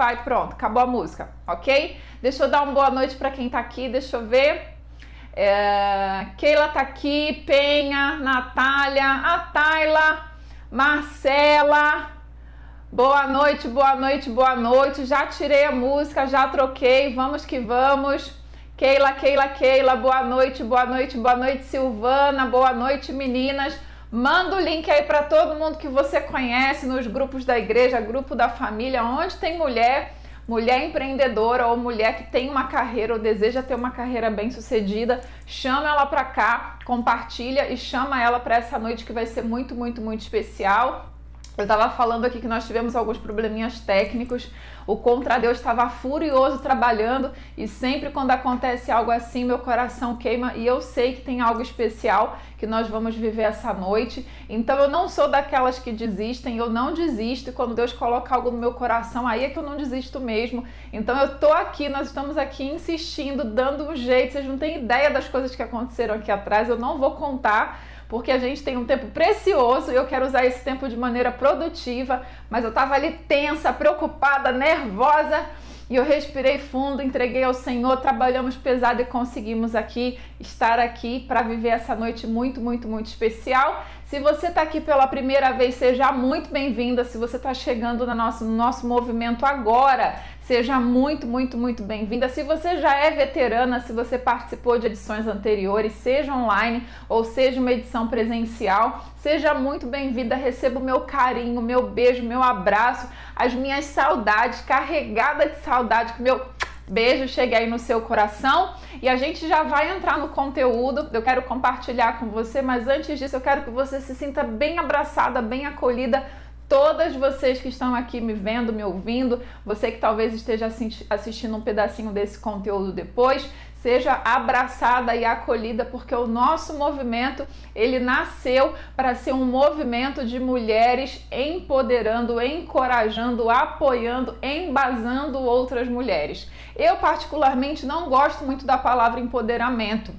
vai, pronto, acabou a música, ok? Deixa eu dar uma boa noite para quem tá aqui, deixa eu ver. É, Keila tá aqui, Penha, Natália, a Tayla, Marcela. Boa noite, boa noite, boa noite. Já tirei a música, já troquei, vamos que vamos. Keila, Keila, Keila, boa noite, boa noite, boa noite, Silvana, boa noite, meninas. Manda o link aí para todo mundo que você conhece nos grupos da igreja, grupo da família, onde tem mulher, mulher empreendedora ou mulher que tem uma carreira ou deseja ter uma carreira bem sucedida, chama ela para cá, compartilha e chama ela para essa noite que vai ser muito, muito, muito especial. Eu estava falando aqui que nós tivemos alguns probleminhas técnicos. O contra Deus estava furioso trabalhando e sempre quando acontece algo assim, meu coração queima e eu sei que tem algo especial que nós vamos viver essa noite. Então eu não sou daquelas que desistem, eu não desisto. E quando Deus coloca algo no meu coração, aí é que eu não desisto mesmo. Então eu tô aqui, nós estamos aqui insistindo, dando um jeito. Vocês não têm ideia das coisas que aconteceram aqui atrás, eu não vou contar porque a gente tem um tempo precioso e eu quero usar esse tempo de maneira produtiva, mas eu estava ali tensa, preocupada, nervosa. E eu respirei fundo, entreguei ao Senhor, trabalhamos pesado e conseguimos aqui estar aqui para viver essa noite muito, muito, muito especial. Se você está aqui pela primeira vez, seja muito bem-vinda. Se você está chegando no nosso, no nosso movimento agora, Seja muito, muito, muito bem-vinda. Se você já é veterana, se você participou de edições anteriores, seja online ou seja uma edição presencial, seja muito bem-vinda. Receba o meu carinho, meu beijo, meu abraço, as minhas saudades, carregada de saudade, que meu beijo chegue aí no seu coração e a gente já vai entrar no conteúdo. Eu quero compartilhar com você, mas antes disso eu quero que você se sinta bem abraçada, bem acolhida todas vocês que estão aqui me vendo, me ouvindo, você que talvez esteja assistindo um pedacinho desse conteúdo depois, seja abraçada e acolhida, porque o nosso movimento, ele nasceu para ser um movimento de mulheres empoderando, encorajando, apoiando, embasando outras mulheres. Eu particularmente não gosto muito da palavra empoderamento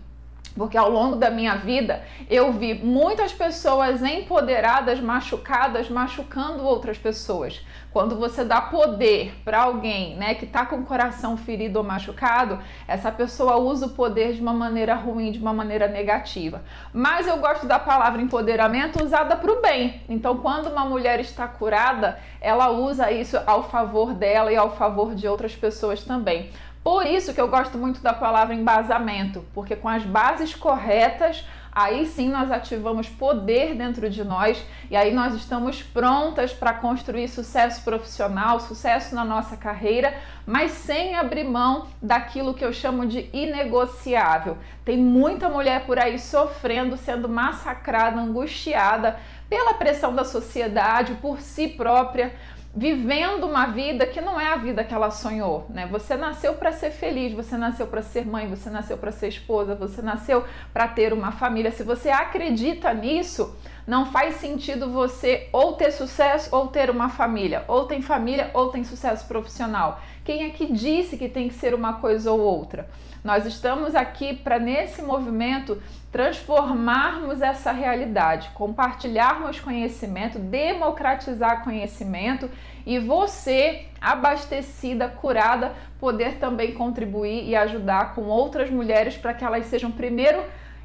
porque ao longo da minha vida eu vi muitas pessoas empoderadas, machucadas, machucando outras pessoas. Quando você dá poder para alguém, né, que está com o coração ferido ou machucado, essa pessoa usa o poder de uma maneira ruim, de uma maneira negativa. Mas eu gosto da palavra empoderamento usada para o bem. Então, quando uma mulher está curada, ela usa isso ao favor dela e ao favor de outras pessoas também. Por isso que eu gosto muito da palavra embasamento, porque com as bases corretas, aí sim nós ativamos poder dentro de nós e aí nós estamos prontas para construir sucesso profissional, sucesso na nossa carreira, mas sem abrir mão daquilo que eu chamo de inegociável. Tem muita mulher por aí sofrendo, sendo massacrada, angustiada pela pressão da sociedade, por si própria vivendo uma vida que não é a vida que ela sonhou, né? Você nasceu para ser feliz, você nasceu para ser mãe, você nasceu para ser esposa, você nasceu para ter uma família. Se você acredita nisso, não faz sentido você ou ter sucesso ou ter uma família, ou tem família ou tem sucesso profissional. Quem é que disse que tem que ser uma coisa ou outra? Nós estamos aqui para, nesse movimento, transformarmos essa realidade, compartilharmos conhecimento, democratizar conhecimento e você, abastecida, curada, poder também contribuir e ajudar com outras mulheres para que elas sejam primeiro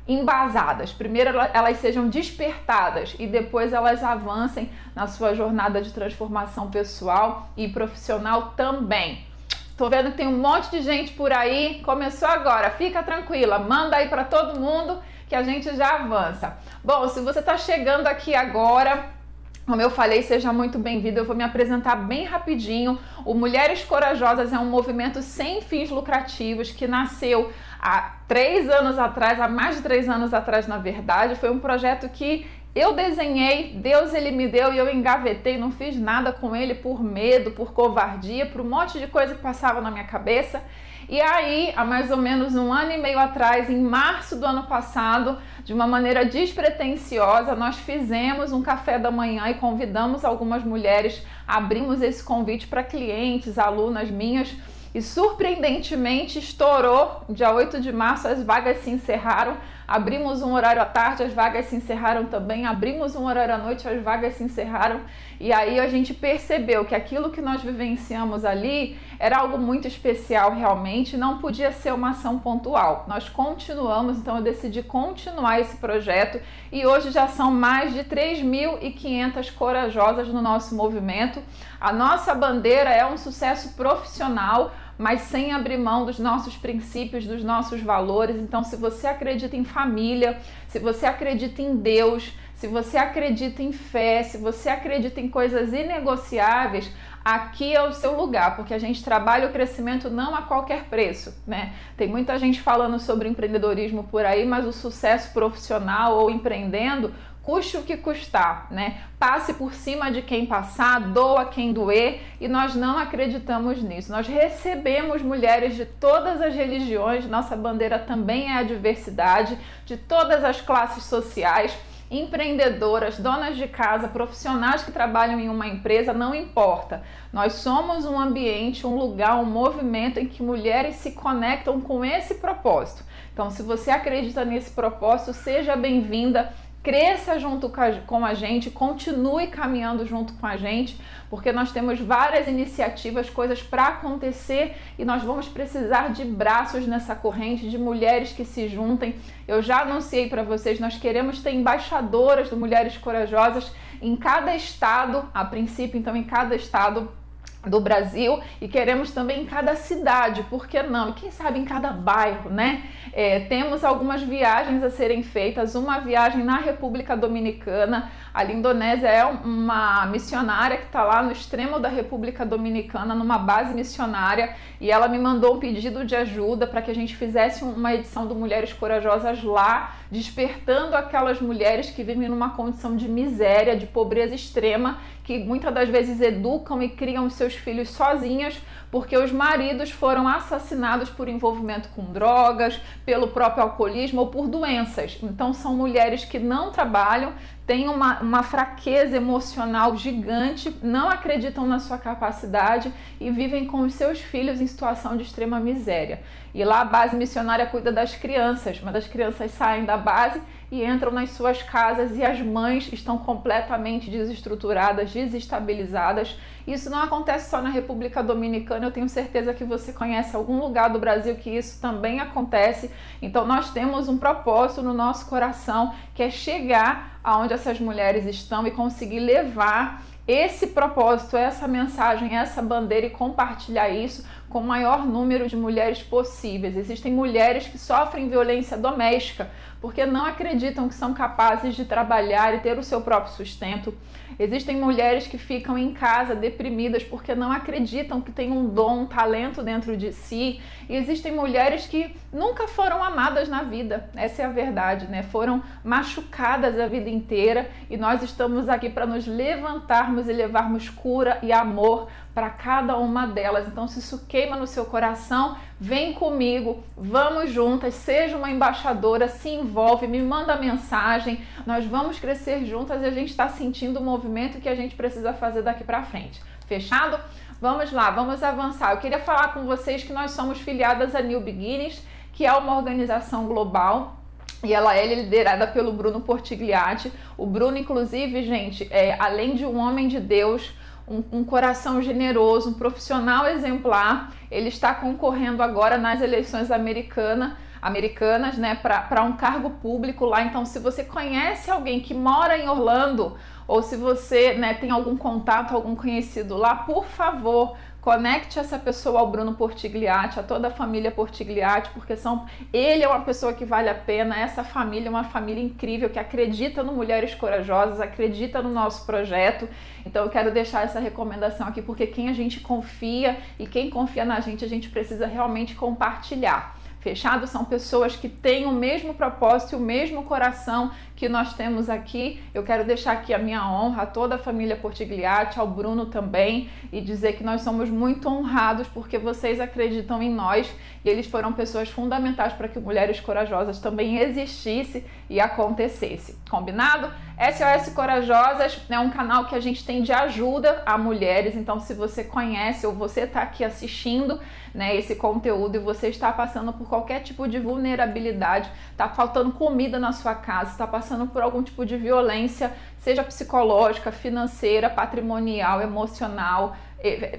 embasadas. Primeiro elas sejam despertadas e depois elas avancem na sua jornada de transformação pessoal e profissional também. Tô vendo que tem um monte de gente por aí. Começou agora. Fica tranquila, manda aí para todo mundo que a gente já avança. Bom, se você está chegando aqui agora, como eu falei, seja muito bem-vindo. Eu vou me apresentar bem rapidinho. O Mulheres Corajosas é um movimento sem fins lucrativos que nasceu há três anos atrás, há mais de três anos atrás, na verdade. Foi um projeto que eu desenhei, Deus ele me deu e eu engavetei, não fiz nada com ele por medo, por covardia, por um monte de coisa que passava na minha cabeça. E aí, há mais ou menos um ano e meio atrás, em março do ano passado, de uma maneira despretensiosa, nós fizemos um café da manhã e convidamos algumas mulheres, abrimos esse convite para clientes, alunas minhas, e surpreendentemente estourou. Dia 8 de março as vagas se encerraram. abrimos um horário à tarde, as vagas se encerraram também, abrimos um horário à noite, as vagas se encerraram. E aí a gente percebeu que aquilo que nós vivenciamos ali era algo muito especial realmente, não podia ser uma ação pontual. Nós continuamos, então eu decidi continuar esse projeto e hoje já são mais de 3.500 corajosas no nosso movimento. A nossa bandeira é um sucesso profissional mas sem abrir mão dos nossos princípios, dos nossos valores. Então, se você acredita em família, se você acredita em Deus, se você acredita em fé, se você acredita em coisas inegociáveis, aqui é o seu lugar, porque a gente trabalha o crescimento não a qualquer preço, né? Tem muita gente falando sobre empreendedorismo por aí, mas o sucesso profissional ou empreendendo custe o que custar, né? Passe por cima de quem passar, doa quem doer, e nós não acreditamos nisso. Nós recebemos mulheres de todas as religiões, nossa bandeira também é a diversidade, de todas as classes sociais empreendedoras, donas de casa, profissionais que trabalham em uma empresa, não importa. Nós somos um ambiente, um lugar, um movimento em que mulheres se conectam com esse propósito. Então, se você acredita nesse propósito, seja bem-vinda cresça junto com a gente, continue caminhando junto com a gente, porque nós temos várias iniciativas, coisas para acontecer e nós vamos precisar de braços nessa corrente, de mulheres que se juntem. Eu já anunciei para vocês, nós queremos ter embaixadoras de mulheres corajosas em cada estado, a princípio, então, em cada estado do Brasil e queremos também em cada cidade, por que não? E quem sabe em cada bairro, né? É, temos algumas viagens a serem feitas, uma viagem na República Dominicana. A Indonésia é uma missionária que está lá no extremo da República Dominicana, numa base missionária, e ela me mandou um pedido de ajuda para que a gente fizesse uma edição do Mulheres Corajosas lá, despertando aquelas mulheres que vivem numa condição de miséria, de pobreza extrema, que muitas das vezes educam e criam seus filhos sozinhas porque os maridos foram assassinados por envolvimento com drogas, pelo próprio alcoolismo ou por doenças. Então, são mulheres que não trabalham, têm uma, uma fraqueza emocional gigante, não acreditam na sua capacidade e vivem com os seus filhos em situação de extrema miséria. E lá a base missionária cuida das crianças, mas as crianças saem da base e entram nas suas casas e as mães estão completamente desestruturadas, desestabilizadas. Isso não acontece só na República Dominicana, eu tenho certeza que você conhece algum lugar do Brasil que isso também acontece. Então nós temos um propósito no nosso coração que é chegar aonde essas mulheres estão e conseguir levar esse propósito, essa mensagem, essa bandeira e compartilhar isso com o maior número de mulheres possíveis. Existem mulheres que sofrem violência doméstica porque não acreditam que são capazes de trabalhar e ter o seu próprio sustento. Existem mulheres que ficam em casa deprimidas porque não acreditam que tem um dom, um talento dentro de si. E existem mulheres que nunca foram amadas na vida. Essa é a verdade, né? Foram machucadas a vida inteira e nós estamos aqui para nos levantarmos e levarmos cura e amor para cada uma delas. Então, se isso queima no seu coração, vem comigo, vamos juntas, seja uma embaixadora, se envolve, me manda mensagem, nós vamos crescer juntas e a gente está sentindo o movimento que a gente precisa fazer daqui para frente. Fechado? Vamos lá, vamos avançar. Eu queria falar com vocês que nós somos filiadas a New Beginnings, que é uma organização global e ela é liderada pelo Bruno Portigliatti. O Bruno, inclusive, gente, é, além de um homem de Deus, um, um, coração generoso, um profissional exemplar. Ele está concorrendo agora nas eleições americana, americanas, né, para um cargo público lá. Então, se você conhece alguém que mora em Orlando ou se você né, tem algum contato, algum conhecido lá, por favor, Conecte essa pessoa ao Bruno Portigliatti, a toda a família Portigliatti, porque são ele é uma pessoa que vale a pena, essa família é uma família incrível que acredita no Mulheres Corajosas, acredita no nosso projeto. Então eu quero deixar essa recomendação aqui porque quem a gente confia e quem confia na gente, a gente precisa realmente compartilhar. Fechado são pessoas que têm o mesmo propósito o mesmo coração que nós temos aqui. Eu quero deixar aqui a minha honra a toda a família Portigliatti, ao Bruno também, e dizer que nós somos muito honrados porque vocês acreditam em nós e eles foram pessoas fundamentais para que Mulheres Corajosas também existisse e acontecesse. Combinado? SOS Corajosas é um canal que a gente tem de ajuda a mulheres, então se você conhece ou você está aqui assistindo né, esse conteúdo e você está passando por qualquer tipo de vulnerabilidade, está faltando comida na sua casa, está passando por algum tipo de violência, seja psicológica, financeira, patrimonial, emocional,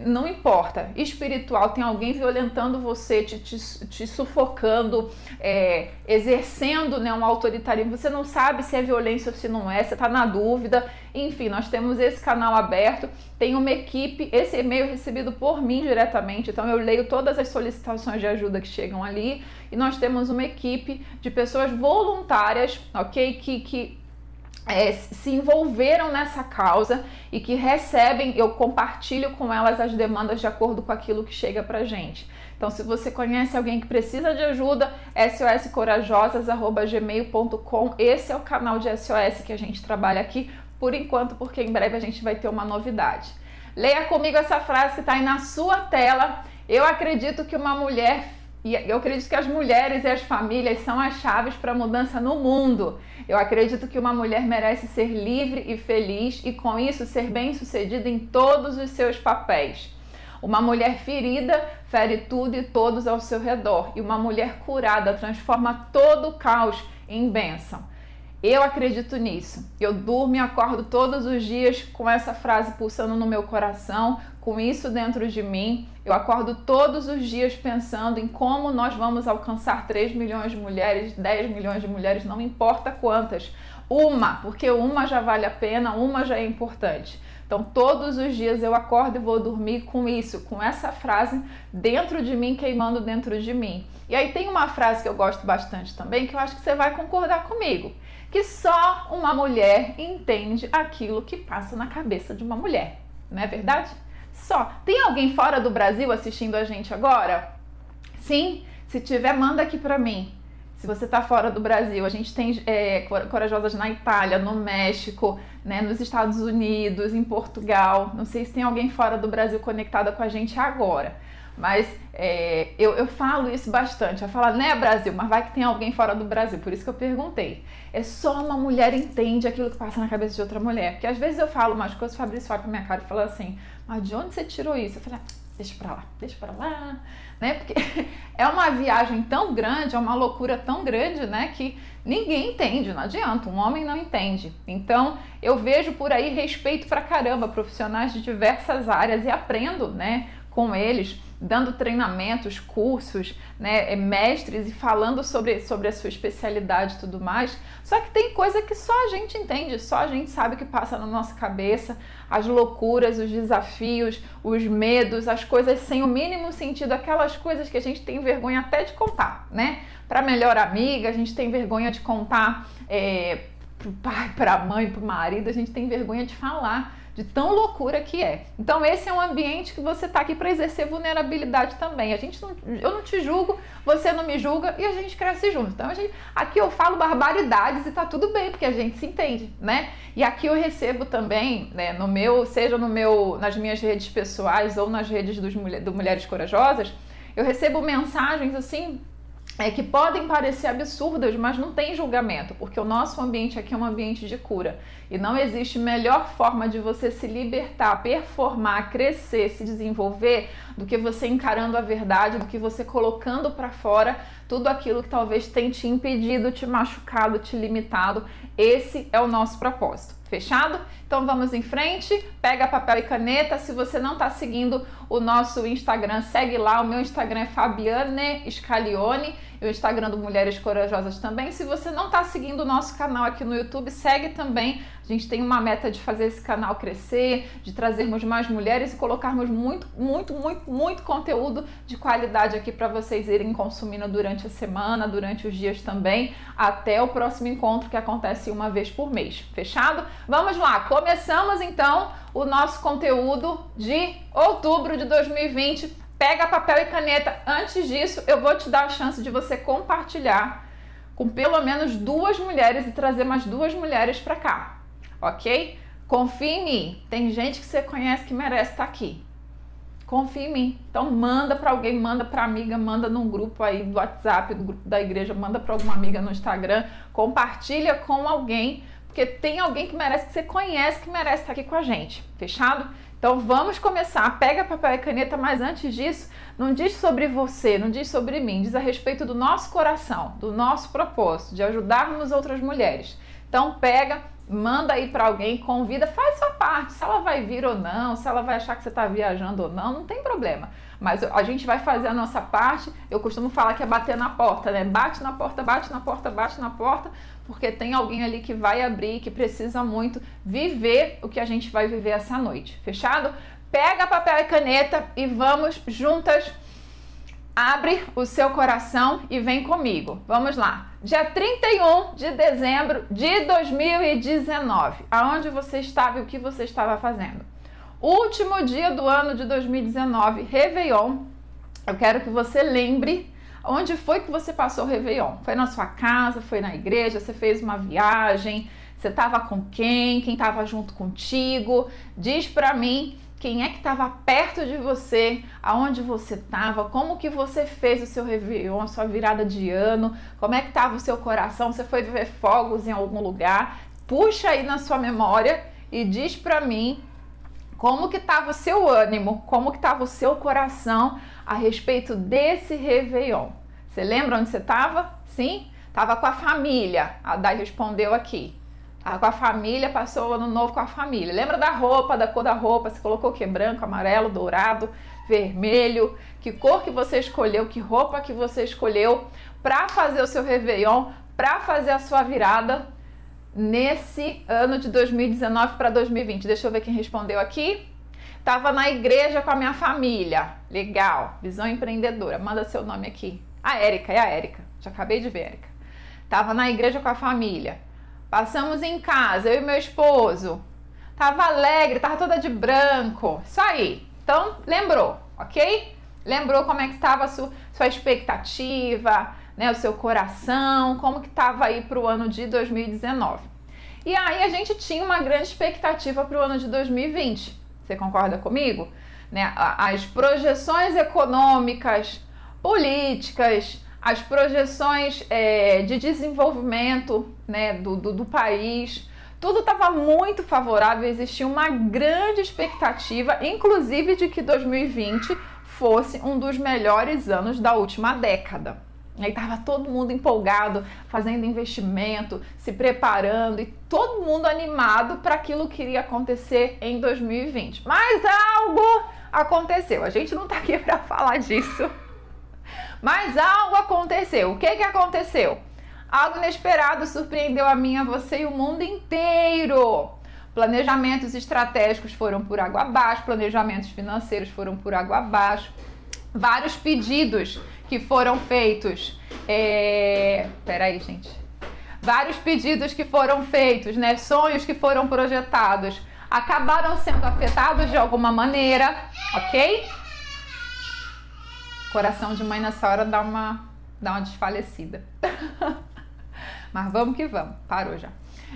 não importa, espiritual, tem alguém violentando você, te, te, te sufocando, é, exercendo né, um autoritarismo, você não sabe se é violência ou se não é, você está na dúvida. Enfim, nós temos esse canal aberto, tem uma equipe, esse e-mail é recebido por mim diretamente, então eu leio todas as solicitações de ajuda que chegam ali e nós temos uma equipe de pessoas voluntárias, ok? Que, que é, se envolveram nessa causa e que recebem, eu compartilho com elas as demandas de acordo com aquilo que chega pra gente. Então, se você conhece alguém que precisa de ajuda, soscorajosas.gmail.com. Esse é o canal de SOS que a gente trabalha aqui, por enquanto, porque em breve a gente vai ter uma novidade. Leia comigo essa frase que está aí na sua tela. Eu acredito que uma mulher e eu acredito que as mulheres e as famílias são as chaves para a mudança no mundo. Eu acredito que uma mulher merece ser livre e feliz e, com isso, ser bem-sucedida em todos os seus papéis. Uma mulher ferida fere tudo e todos ao seu redor, e uma mulher curada transforma todo o caos em bênção. Eu acredito nisso. Eu durmo e acordo todos os dias com essa frase pulsando no meu coração, com isso dentro de mim. Eu acordo todos os dias pensando em como nós vamos alcançar 3 milhões de mulheres, 10 milhões de mulheres, não importa quantas. Uma, porque uma já vale a pena, uma já é importante. Então, todos os dias eu acordo e vou dormir com isso, com essa frase dentro de mim, queimando dentro de mim. E aí tem uma frase que eu gosto bastante também, que eu acho que você vai concordar comigo que só uma mulher entende aquilo que passa na cabeça de uma mulher, não é verdade? Só. Tem alguém fora do Brasil assistindo a gente agora? Sim? Se tiver, manda aqui para mim. Se você está fora do Brasil, a gente tem é, corajosas na Itália, no México, né, nos Estados Unidos, em Portugal. Não sei se tem alguém fora do Brasil conectada com a gente agora. Mas é, eu, eu falo isso bastante. Eu falo, né, Brasil, mas vai que tem alguém fora do Brasil. Por isso que eu perguntei. É só uma mulher entende aquilo que passa na cabeça de outra mulher. Porque às vezes eu falo umas coisas, o Fabrício olha pra minha cara e fala assim, mas de onde você tirou isso? Eu falei, ah, deixa pra lá, deixa pra lá, né? Porque é uma viagem tão grande, é uma loucura tão grande, né? Que ninguém entende, não adianta, um homem não entende. Então, eu vejo por aí respeito pra caramba profissionais de diversas áreas e aprendo, né, com eles dando treinamentos, cursos, né, é, mestres e falando sobre, sobre a sua especialidade e tudo mais. Só que tem coisa que só a gente entende, só a gente sabe que passa na nossa cabeça, as loucuras, os desafios, os medos, as coisas sem o mínimo sentido, aquelas coisas que a gente tem vergonha até de contar, né? Para melhor amiga, a gente tem vergonha de contar é, pro pai, pra mãe, pro marido, a gente tem vergonha de falar de tão loucura que é. Então esse é um ambiente que você está aqui para exercer vulnerabilidade também. A gente não, eu não te julgo, você não me julga e a gente cresce junto. Então gente, aqui eu falo barbaridades e tá tudo bem porque a gente se entende, né? E aqui eu recebo também, né, no meu, seja no meu, nas minhas redes pessoais ou nas redes dos do Mulheres Corajosas, eu recebo mensagens assim é, que podem parecer absurdas, mas não tem julgamento, porque o nosso ambiente aqui é um ambiente de cura. E não existe melhor forma de você se libertar, performar, crescer, se desenvolver do que você encarando a verdade, do que você colocando para fora tudo aquilo que talvez tenha te impedido, te machucado, te limitado. Esse é o nosso propósito. Fechado? Então vamos em frente, pega papel e caneta. Se você não está seguindo o nosso Instagram, segue lá. O meu Instagram é Fabiane Scalione e o Instagram do Mulheres Corajosas também. Se você não está seguindo o nosso canal aqui no YouTube, segue também. A gente tem uma meta de fazer esse canal crescer, de trazermos mais mulheres e colocarmos muito, muito, muito, muito conteúdo de qualidade aqui para vocês irem consumindo durante a semana, durante os dias também, até o próximo encontro que acontece uma vez por mês. Fechado? Vamos lá, começamos então o nosso conteúdo de outubro de 2020. Pega papel e caneta. Antes disso, eu vou te dar a chance de você compartilhar com pelo menos duas mulheres e trazer mais duas mulheres para cá, ok? Confie em mim. Tem gente que você conhece que merece estar aqui. Confie em mim. Então manda para alguém, manda para amiga, manda num grupo aí do WhatsApp, do grupo da igreja, manda para alguma amiga no Instagram, compartilha com alguém porque tem alguém que merece, que você conhece, que merece estar aqui com a gente. Fechado? Então vamos começar. Pega papel e caneta, mas antes disso, não diz sobre você, não diz sobre mim, diz a respeito do nosso coração, do nosso propósito, de ajudarmos outras mulheres. Então pega, manda aí para alguém, convida, faz sua parte. Se ela vai vir ou não, se ela vai achar que você está viajando ou não, não tem problema. Mas a gente vai fazer a nossa parte. Eu costumo falar que é bater na porta, né? Bate na porta, bate na porta, bate na porta, porque tem alguém ali que vai abrir, que precisa muito viver o que a gente vai viver essa noite. Fechado? Pega papel e caneta e vamos juntas. Abre o seu coração e vem comigo. Vamos lá. Dia 31 de dezembro de 2019. Aonde você estava e o que você estava fazendo? Último dia do ano de 2019, Réveillon. Eu quero que você lembre onde foi que você passou o Réveillon. Foi na sua casa, foi na igreja, você fez uma viagem, você estava com quem, quem estava junto contigo. Diz para mim quem é que estava perto de você, aonde você estava, como que você fez o seu Réveillon, a sua virada de ano, como é que estava o seu coração, você foi ver fogos em algum lugar. Puxa aí na sua memória e diz para mim como que estava o seu ânimo, como que estava o seu coração a respeito desse Réveillon. Você lembra onde você estava? Sim? Estava com a família. A Dai respondeu aqui. Estava com a família, passou o ano novo com a família. Lembra da roupa, da cor da roupa? Você colocou o que? Branco, amarelo, dourado, vermelho? Que cor que você escolheu? Que roupa que você escolheu para fazer o seu Réveillon, para fazer a sua virada nesse ano de 2019 para 2020? Deixa eu ver quem respondeu aqui. Tava na igreja com a minha família. Legal. Visão empreendedora. Manda seu nome aqui. A Érica, é a Érica. Já acabei de ver, Érica. Tava na igreja com a família. Passamos em casa, eu e meu esposo. Tava alegre, tava toda de branco. Isso aí. Então, lembrou, ok? Lembrou como é que estava a sua, sua expectativa, né, o seu coração, como que estava aí para o ano de 2019. E aí a gente tinha uma grande expectativa para o ano de 2020. Você concorda comigo? Né? As projeções econômicas, políticas, as projeções é, de desenvolvimento né, do, do, do país, tudo estava muito favorável, existia uma grande expectativa, inclusive de que 2020 fosse um dos melhores anos da última década. Aí estava todo mundo empolgado, fazendo investimento, se preparando e todo mundo animado para aquilo que iria acontecer em 2020. Mas algo aconteceu. A gente não está aqui para falar disso. Mas algo aconteceu. O que, que aconteceu? Algo inesperado surpreendeu a mim, a você e o mundo inteiro. Planejamentos estratégicos foram por água abaixo, planejamentos financeiros foram por água abaixo. Vários pedidos que foram feitos. É... Peraí, gente. Vários pedidos que foram feitos, né? Sonhos que foram projetados acabaram sendo afetados de alguma maneira, ok? Coração de mãe nessa hora dá uma, dá uma desfalecida. Mas vamos que vamos, parou já.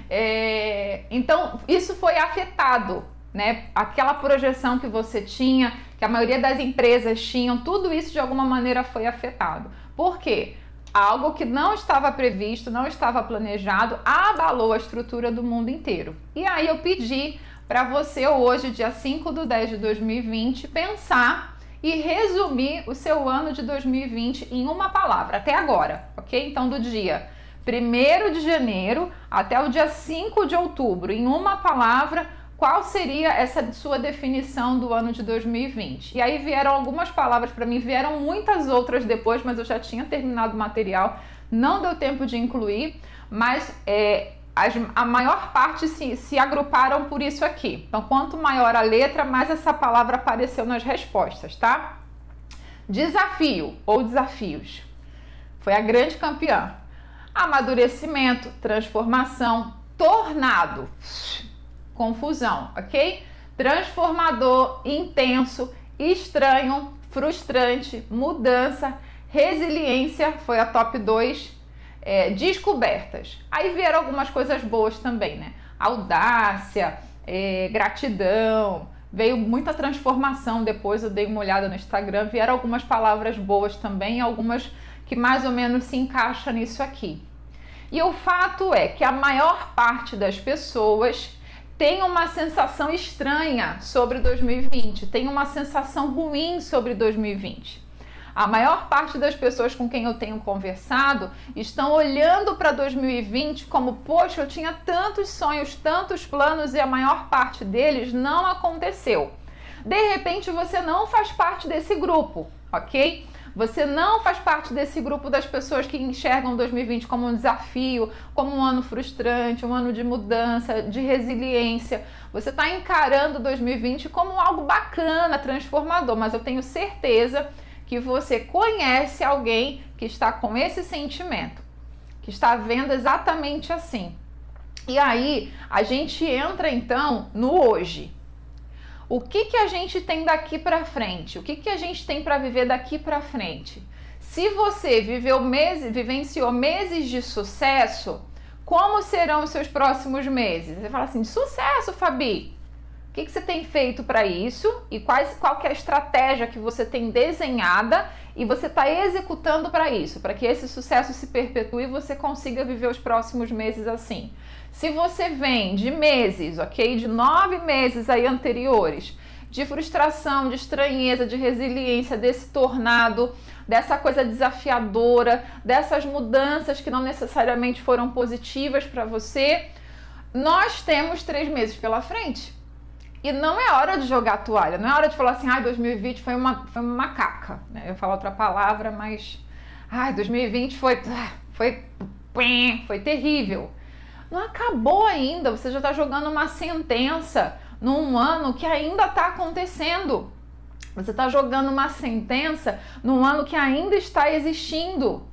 É, então, isso foi afetado, né? Aquela projeção que você tinha, que a maioria das empresas tinham, tudo isso de alguma maneira foi afetado. Por quê? Algo que não estava previsto, não estava planejado, abalou a estrutura do mundo inteiro. E aí eu pedi para você hoje, dia 5 do 10 de 2020, pensar e resumir o seu ano de 2020 em uma palavra, até agora, ok? Então, do dia 1 de janeiro até o dia 5 de outubro, em uma palavra, qual seria essa sua definição do ano de 2020? E aí vieram algumas palavras para mim, vieram muitas outras depois, mas eu já tinha terminado o material, não deu tempo de incluir, mas é, as, a maior parte se, se agruparam por isso aqui. Então, quanto maior a letra, mais essa palavra apareceu nas respostas, tá? Desafio ou desafios. Foi a grande campeã. Amadurecimento, transformação, tornado, confusão, ok? Transformador, intenso, estranho, frustrante, mudança, resiliência, foi a top 2 é, descobertas. Aí vieram algumas coisas boas também, né? Audácia, é, gratidão, veio muita transformação depois. Eu dei uma olhada no Instagram, vieram algumas palavras boas também, algumas que mais ou menos se encaixam nisso aqui. E o fato é que a maior parte das pessoas tem uma sensação estranha sobre 2020, tem uma sensação ruim sobre 2020. A maior parte das pessoas com quem eu tenho conversado estão olhando para 2020 como, poxa, eu tinha tantos sonhos, tantos planos e a maior parte deles não aconteceu. De repente você não faz parte desse grupo, ok? Você não faz parte desse grupo das pessoas que enxergam 2020 como um desafio, como um ano frustrante, um ano de mudança, de resiliência. Você está encarando 2020 como algo bacana, transformador, mas eu tenho certeza que você conhece alguém que está com esse sentimento, que está vendo exatamente assim. E aí a gente entra então no hoje. O que, que a gente tem daqui para frente? O que, que a gente tem para viver daqui para frente? Se você viveu meses, vivenciou meses de sucesso, como serão os seus próximos meses? Você fala assim, sucesso, Fabi. O que, que você tem feito para isso? E quais, qual que é a estratégia que você tem desenhada e você está executando para isso, para que esse sucesso se perpetue e você consiga viver os próximos meses assim. Se você vem de meses, ok, de nove meses aí anteriores, de frustração, de estranheza, de resiliência, desse tornado, dessa coisa desafiadora, dessas mudanças que não necessariamente foram positivas para você, nós temos três meses pela frente e não é hora de jogar a toalha, não é hora de falar assim, ai, ah, 2020 foi uma, foi uma macaca. Né? Eu falo outra palavra, mas. Ai, 2020 foi. Foi. Foi terrível. Não acabou ainda, você já está jogando uma sentença num ano que ainda está acontecendo. Você está jogando uma sentença num ano que ainda está existindo.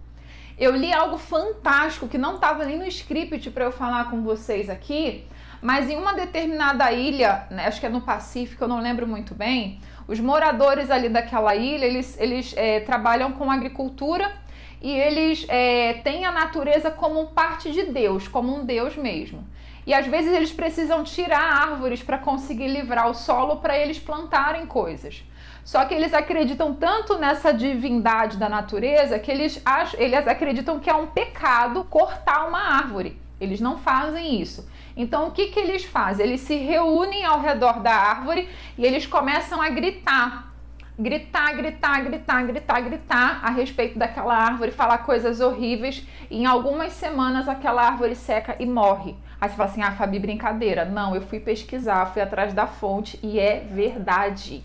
Eu li algo fantástico que não estava nem no script para eu falar com vocês aqui, mas em uma determinada ilha, né, acho que é no Pacífico, eu não lembro muito bem, os moradores ali daquela ilha, eles, eles é, trabalham com agricultura e eles é, têm a natureza como parte de Deus, como um Deus mesmo. E às vezes eles precisam tirar árvores para conseguir livrar o solo para eles plantarem coisas. Só que eles acreditam tanto nessa divindade da natureza que eles, eles acreditam que é um pecado cortar uma árvore. Eles não fazem isso. Então, o que, que eles fazem? Eles se reúnem ao redor da árvore e eles começam a gritar. Gritar, gritar, gritar, gritar, gritar a respeito daquela árvore, falar coisas horríveis. E em algumas semanas aquela árvore seca e morre. Aí você fala assim: ah, Fabi, brincadeira. Não, eu fui pesquisar, fui atrás da fonte e é verdade.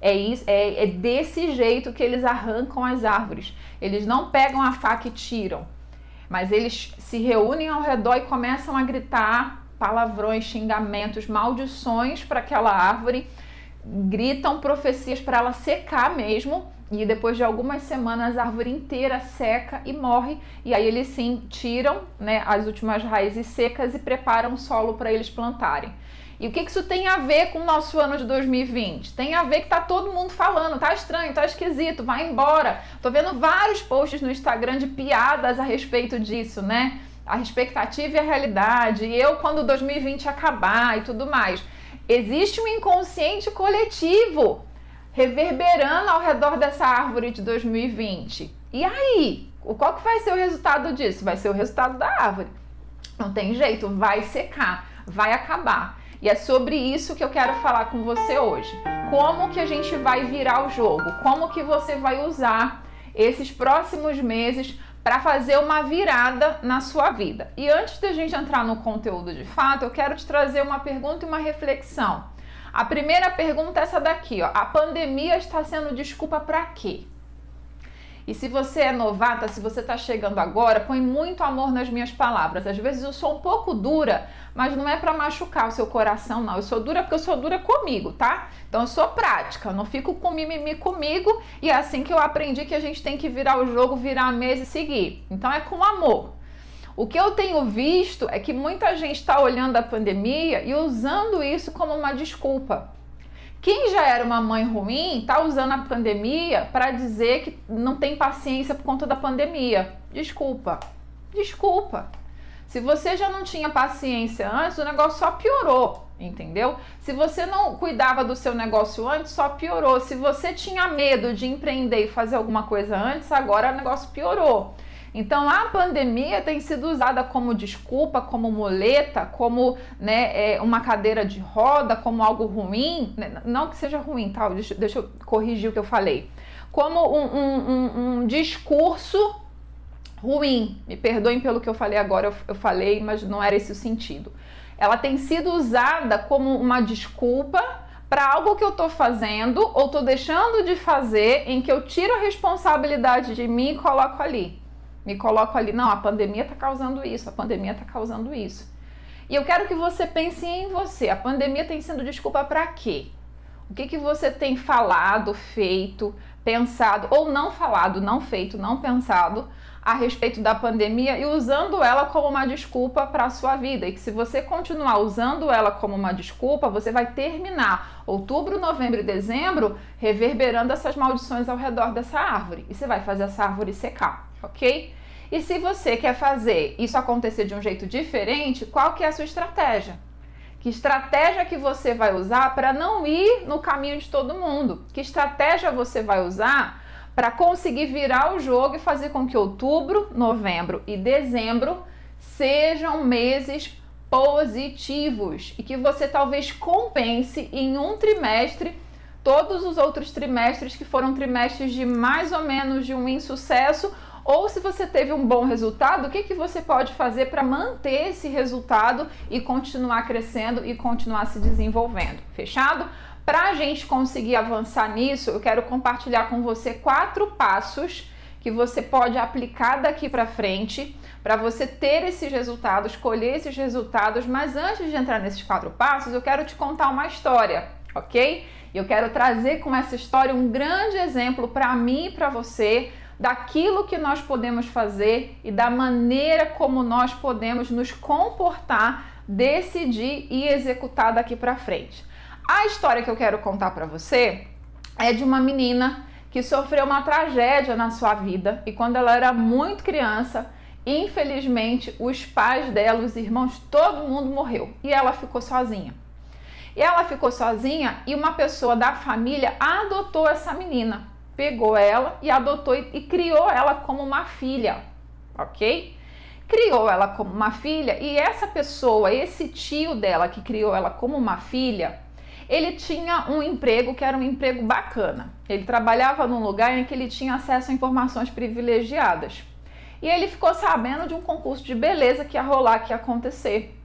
É, isso, é, é desse jeito que eles arrancam as árvores. Eles não pegam a faca e tiram, mas eles se reúnem ao redor e começam a gritar palavrões, xingamentos, maldições para aquela árvore, gritam profecias para ela secar mesmo. E depois de algumas semanas a árvore inteira seca e morre. E aí eles sim tiram né, as últimas raízes secas e preparam o solo para eles plantarem. E o que, que isso tem a ver com o nosso ano de 2020? Tem a ver que tá todo mundo falando, tá estranho, tá esquisito, vai embora. Tô vendo vários posts no Instagram de piadas a respeito disso, né? A expectativa e a realidade, e eu quando 2020 acabar e tudo mais. Existe um inconsciente coletivo reverberando ao redor dessa árvore de 2020. E aí, qual que vai ser o resultado disso? Vai ser o resultado da árvore. Não tem jeito, vai secar, vai acabar. E é sobre isso que eu quero falar com você hoje. Como que a gente vai virar o jogo? Como que você vai usar esses próximos meses para fazer uma virada na sua vida. E antes da gente entrar no conteúdo de fato, eu quero te trazer uma pergunta e uma reflexão. A primeira pergunta é essa daqui, ó. A pandemia está sendo desculpa para quê? E se você é novata, se você está chegando agora, põe muito amor nas minhas palavras. Às vezes eu sou um pouco dura, mas não é para machucar o seu coração, não. Eu sou dura porque eu sou dura comigo, tá? Então eu sou prática, eu não fico com mimimi comigo e é assim que eu aprendi que a gente tem que virar o jogo, virar a mesa e seguir. Então é com amor. O que eu tenho visto é que muita gente está olhando a pandemia e usando isso como uma desculpa. Quem já era uma mãe ruim está usando a pandemia para dizer que não tem paciência por conta da pandemia. Desculpa, desculpa. Se você já não tinha paciência antes, o negócio só piorou, entendeu? Se você não cuidava do seu negócio antes, só piorou. Se você tinha medo de empreender e fazer alguma coisa antes, agora o negócio piorou. Então a pandemia tem sido usada como desculpa, como muleta, como né, é, uma cadeira de roda, como algo ruim. Né? Não que seja ruim, tá? Deixa, deixa eu corrigir o que eu falei. Como um, um, um, um discurso ruim. Me perdoem pelo que eu falei agora, eu, eu falei, mas não era esse o sentido. Ela tem sido usada como uma desculpa para algo que eu estou fazendo ou estou deixando de fazer, em que eu tiro a responsabilidade de mim e coloco ali. Me coloco ali, não, a pandemia está causando isso, a pandemia está causando isso. E eu quero que você pense em você. A pandemia tem sido desculpa para quê? O que, que você tem falado, feito, pensado, ou não falado, não feito, não pensado a respeito da pandemia e usando ela como uma desculpa para a sua vida. E que se você continuar usando ela como uma desculpa, você vai terminar outubro, novembro e dezembro reverberando essas maldições ao redor dessa árvore. E você vai fazer essa árvore secar, ok? E se você quer fazer isso acontecer de um jeito diferente, qual que é a sua estratégia? Que estratégia que você vai usar para não ir no caminho de todo mundo? Que estratégia você vai usar para conseguir virar o jogo e fazer com que outubro, novembro e dezembro sejam meses positivos e que você talvez compense em um trimestre todos os outros trimestres que foram trimestres de mais ou menos de um insucesso ou se você teve um bom resultado, o que, que você pode fazer para manter esse resultado e continuar crescendo e continuar se desenvolvendo? Fechado? Para a gente conseguir avançar nisso, eu quero compartilhar com você quatro passos que você pode aplicar daqui para frente para você ter esses resultados, colher esses resultados. Mas antes de entrar nesses quatro passos, eu quero te contar uma história, ok? E eu quero trazer com essa história um grande exemplo para mim e para você daquilo que nós podemos fazer e da maneira como nós podemos nos comportar, decidir e executar daqui para frente. A história que eu quero contar para você é de uma menina que sofreu uma tragédia na sua vida e quando ela era muito criança, infelizmente, os pais dela, os irmãos, todo mundo morreu e ela ficou sozinha. E ela ficou sozinha e uma pessoa da família adotou essa menina, pegou ela e adotou e, e criou ela como uma filha, ok? Criou ela como uma filha e essa pessoa, esse tio dela que criou ela como uma filha, ele tinha um emprego que era um emprego bacana. Ele trabalhava num lugar em que ele tinha acesso a informações privilegiadas. E ele ficou sabendo de um concurso de beleza que ia rolar, que ia acontecer.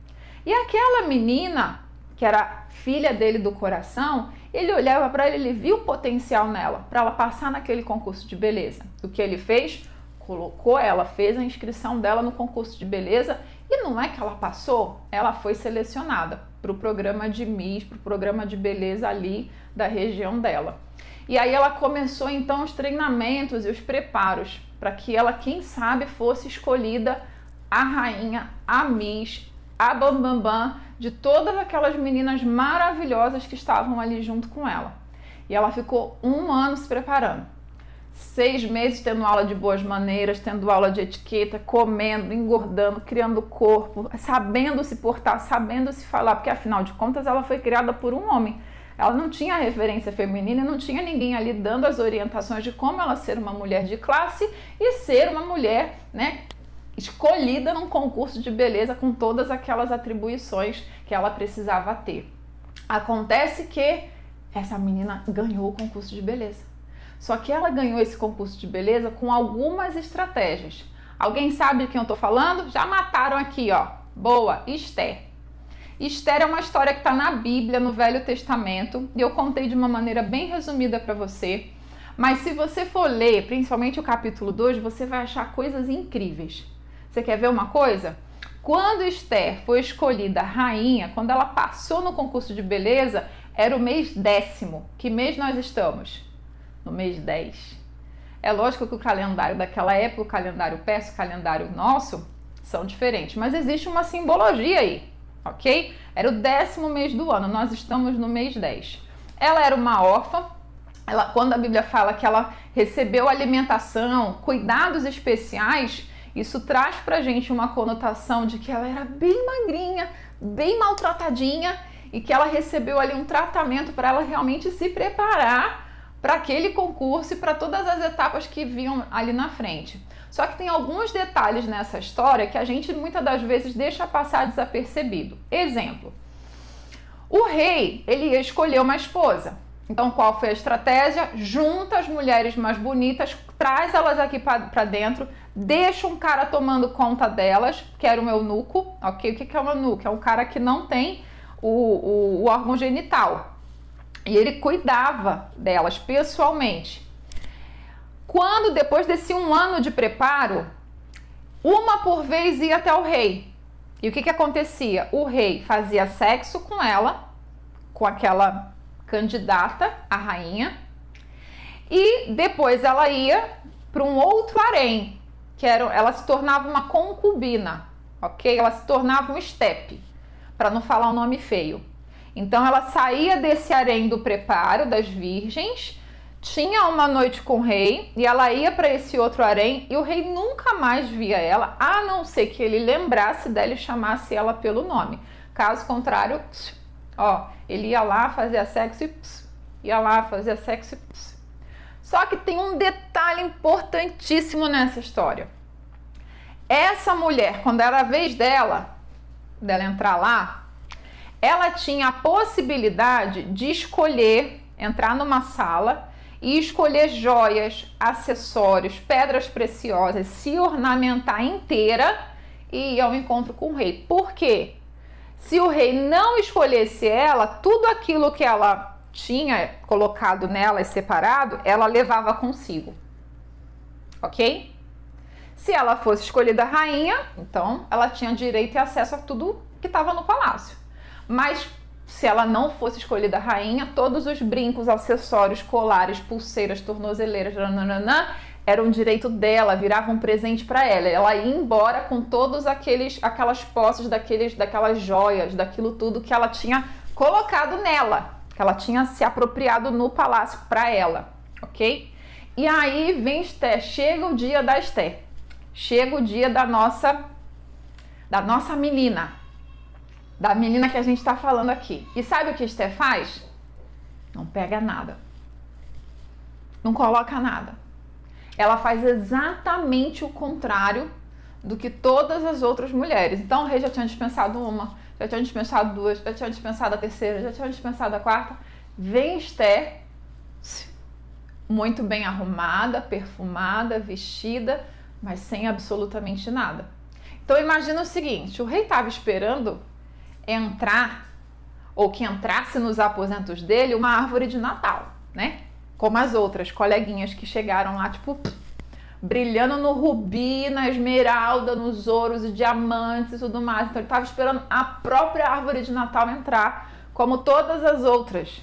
E aquela menina, que era filha dele do coração, ele olhava para ela, ele viu o potencial nela, para ela passar naquele concurso de beleza. O que ele fez? Colocou ela, fez a inscrição dela no concurso de beleza e não é que ela passou, ela foi selecionada para o programa de Miss, para o programa de beleza ali da região dela. E aí ela começou então os treinamentos e os preparos para que ela, quem sabe, fosse escolhida a rainha, a Miss, a Bambambam Bam Bam, de todas aquelas meninas maravilhosas que estavam ali junto com ela. E ela ficou um ano se preparando seis meses tendo aula de boas maneiras, tendo aula de etiqueta, comendo, engordando, criando corpo, sabendo se portar, sabendo se falar, porque afinal de contas ela foi criada por um homem. Ela não tinha referência feminina não tinha ninguém ali dando as orientações de como ela ser uma mulher de classe e ser uma mulher, né, escolhida num concurso de beleza com todas aquelas atribuições que ela precisava ter. Acontece que essa menina ganhou o concurso de beleza. Só que ela ganhou esse concurso de beleza com algumas estratégias. Alguém sabe de quem eu tô falando? Já mataram aqui, ó. Boa, Esther. Esther é uma história que está na Bíblia, no Velho Testamento, e eu contei de uma maneira bem resumida para você. Mas se você for ler, principalmente o capítulo 2, você vai achar coisas incríveis. Você quer ver uma coisa? Quando Esther foi escolhida rainha, quando ela passou no concurso de beleza, era o mês décimo. Que mês nós estamos? no mês 10. É lógico que o calendário daquela época, o calendário persa, o calendário nosso, são diferentes, mas existe uma simbologia aí, ok? Era o décimo mês do ano, nós estamos no mês 10. Ela era uma órfã, ela, quando a Bíblia fala que ela recebeu alimentação, cuidados especiais, isso traz pra gente uma conotação de que ela era bem magrinha, bem maltratadinha e que ela recebeu ali um tratamento para ela realmente se preparar para aquele concurso e para todas as etapas que vinham ali na frente. Só que tem alguns detalhes nessa história que a gente muitas das vezes deixa passar desapercebido. Exemplo: o rei ele ia escolher uma esposa. Então, qual foi a estratégia? Junta as mulheres mais bonitas, traz elas aqui para dentro, deixa um cara tomando conta delas, que era o meu nuco, ok? O que é o eunuco? É um cara que não tem o, o, o órgão genital. E ele cuidava delas pessoalmente. Quando, depois desse um ano de preparo, uma por vez ia até o rei. E o que, que acontecia? O rei fazia sexo com ela, com aquela candidata a rainha, e depois ela ia para um outro harém, que era, ela se tornava uma concubina, ok? Ela se tornava um estepe, para não falar um nome feio. Então ela saía desse harém do preparo das virgens, tinha uma noite com o rei e ela ia para esse outro harém e o rei nunca mais via ela, a não ser que ele lembrasse dela e chamasse ela pelo nome. Caso contrário, ó, ele ia lá, fazia sexo e ia lá, fazia sexo e. Só que tem um detalhe importantíssimo nessa história. Essa mulher, quando era a vez dela, dela entrar lá, ela tinha a possibilidade de escolher entrar numa sala e escolher joias, acessórios, pedras preciosas, se ornamentar inteira e ir ao encontro com o rei. Por quê? Se o rei não escolhesse ela, tudo aquilo que ela tinha colocado nela e separado, ela levava consigo. Ok? Se ela fosse escolhida rainha, então ela tinha direito e acesso a tudo que estava no palácio. Mas se ela não fosse escolhida rainha, todos os brincos, acessórios, colares, pulseiras, tornozeleiras, nananã, era um direito dela, virava um presente para ela. Ela ia embora com todos aqueles aquelas posses daqueles daquelas joias, daquilo tudo que ela tinha colocado nela, ela tinha se apropriado no palácio para ela, OK? E aí vem Esther, chega o dia da Esther. Chega o dia da nossa da nossa menina, da menina que a gente está falando aqui. E sabe o que Esther faz? Não pega nada. Não coloca nada. Ela faz exatamente o contrário do que todas as outras mulheres. Então o rei já tinha dispensado uma, já tinha dispensado duas, já tinha dispensado a terceira, já tinha dispensado a quarta. Vem Esther, muito bem arrumada, perfumada, vestida, mas sem absolutamente nada. Então imagina o seguinte: o rei estava esperando entrar ou que entrasse nos aposentos dele uma árvore de Natal, né? Como as outras coleguinhas que chegaram lá, tipo, brilhando no rubi, na esmeralda, nos ouros e diamantes e tudo mais. Então ele estava esperando a própria árvore de Natal entrar, como todas as outras.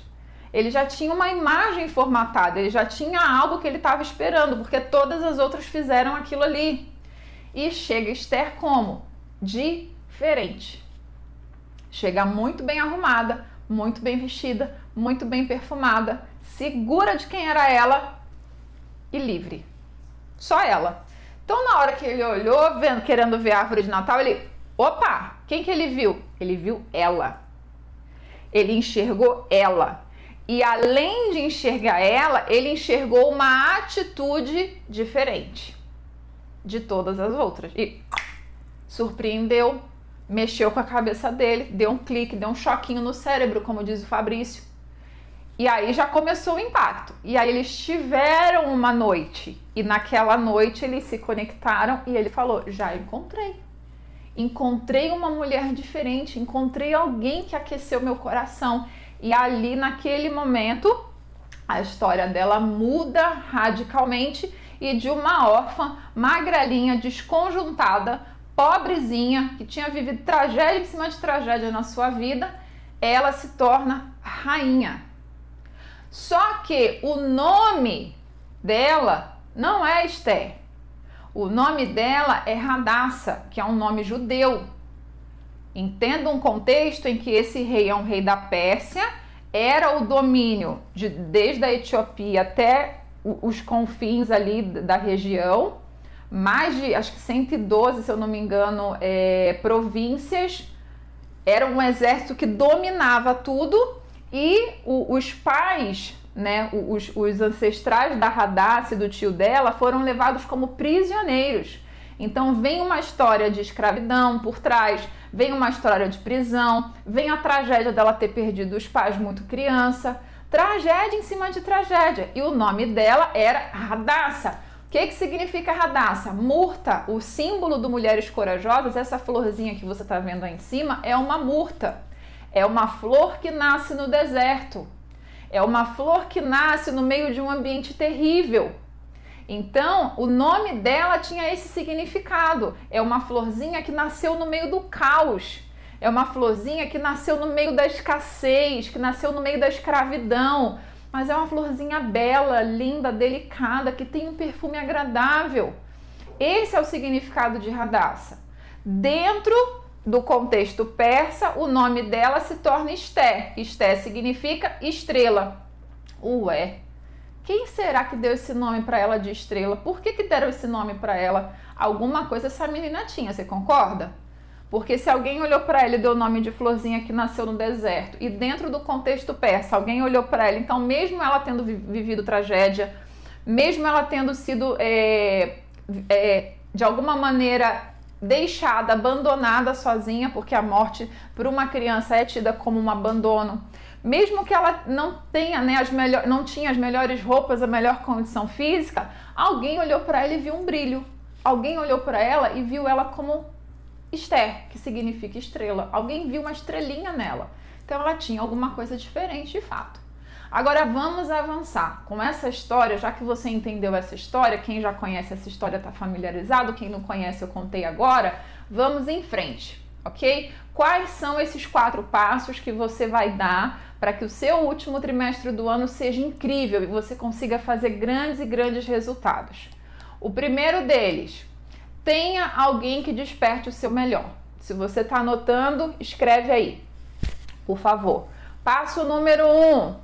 Ele já tinha uma imagem formatada, ele já tinha algo que ele estava esperando, porque todas as outras fizeram aquilo ali. E chega Esther como? Diferente. Chega muito bem arrumada, muito bem vestida, muito bem perfumada, segura de quem era ela e livre. Só ela. Então, na hora que ele olhou, vendo, querendo ver a árvore de Natal, ele, opa, quem que ele viu? Ele viu ela. Ele enxergou ela. E além de enxergar ela, ele enxergou uma atitude diferente de todas as outras. E surpreendeu, mexeu com a cabeça dele, deu um clique, deu um choquinho no cérebro, como diz o Fabrício. E aí já começou o impacto. E aí eles tiveram uma noite. E naquela noite eles se conectaram e ele falou: Já encontrei. Encontrei uma mulher diferente, encontrei alguém que aqueceu meu coração. E ali, naquele momento, a história dela muda radicalmente e de uma órfã magrelinha, desconjuntada, pobrezinha, que tinha vivido tragédia em cima de tragédia na sua vida, ela se torna rainha. Só que o nome dela não é Esther. O nome dela é Radassa, que é um nome judeu. Entenda um contexto em que esse rei é um rei da Pérsia, era o domínio de, desde a Etiópia até os confins ali da região, mais de acho que 112, se eu não me engano, é, províncias. Era um exército que dominava tudo e o, os pais né, os, os ancestrais da Radassa e do tio dela foram levados como prisioneiros. Então vem uma história de escravidão por trás, vem uma história de prisão, vem a tragédia dela ter perdido os pais muito criança, tragédia em cima de tragédia. E o nome dela era Radassa. O que, que significa Radassa? Murta, o símbolo do Mulheres Corajosas, essa florzinha que você está vendo aí em cima, é uma murta. É uma flor que nasce no deserto. É uma flor que nasce no meio de um ambiente terrível. Então, o nome dela tinha esse significado. É uma florzinha que nasceu no meio do caos. É uma florzinha que nasceu no meio da escassez, que nasceu no meio da escravidão. Mas é uma florzinha bela, linda, delicada, que tem um perfume agradável. Esse é o significado de Radassa. Dentro do contexto persa, o nome dela se torna Esté. Esté significa estrela. Ué, quem será que deu esse nome para ela de estrela? Por que, que deram esse nome para ela? Alguma coisa essa menina tinha, você concorda? Porque se alguém olhou para ela e deu o nome de florzinha que nasceu no deserto, e dentro do contexto persa, alguém olhou para ela, então, mesmo ela tendo vivido tragédia, mesmo ela tendo sido é, é, de alguma maneira deixada, abandonada sozinha, porque a morte para uma criança é tida como um abandono mesmo que ela não tenha, né, as melhor, não tinha as melhores roupas, a melhor condição física, alguém olhou para ela e viu um brilho. Alguém olhou para ela e viu ela como Esther, que significa estrela. Alguém viu uma estrelinha nela. Então ela tinha alguma coisa diferente de fato. Agora vamos avançar com essa história, já que você entendeu essa história, quem já conhece essa história está familiarizado, quem não conhece eu contei agora, vamos em frente, ok? Quais são esses quatro passos que você vai dar para que o seu último trimestre do ano seja incrível e você consiga fazer grandes e grandes resultados. O primeiro deles, tenha alguém que desperte o seu melhor. Se você está anotando, escreve aí, por favor. Passo número um: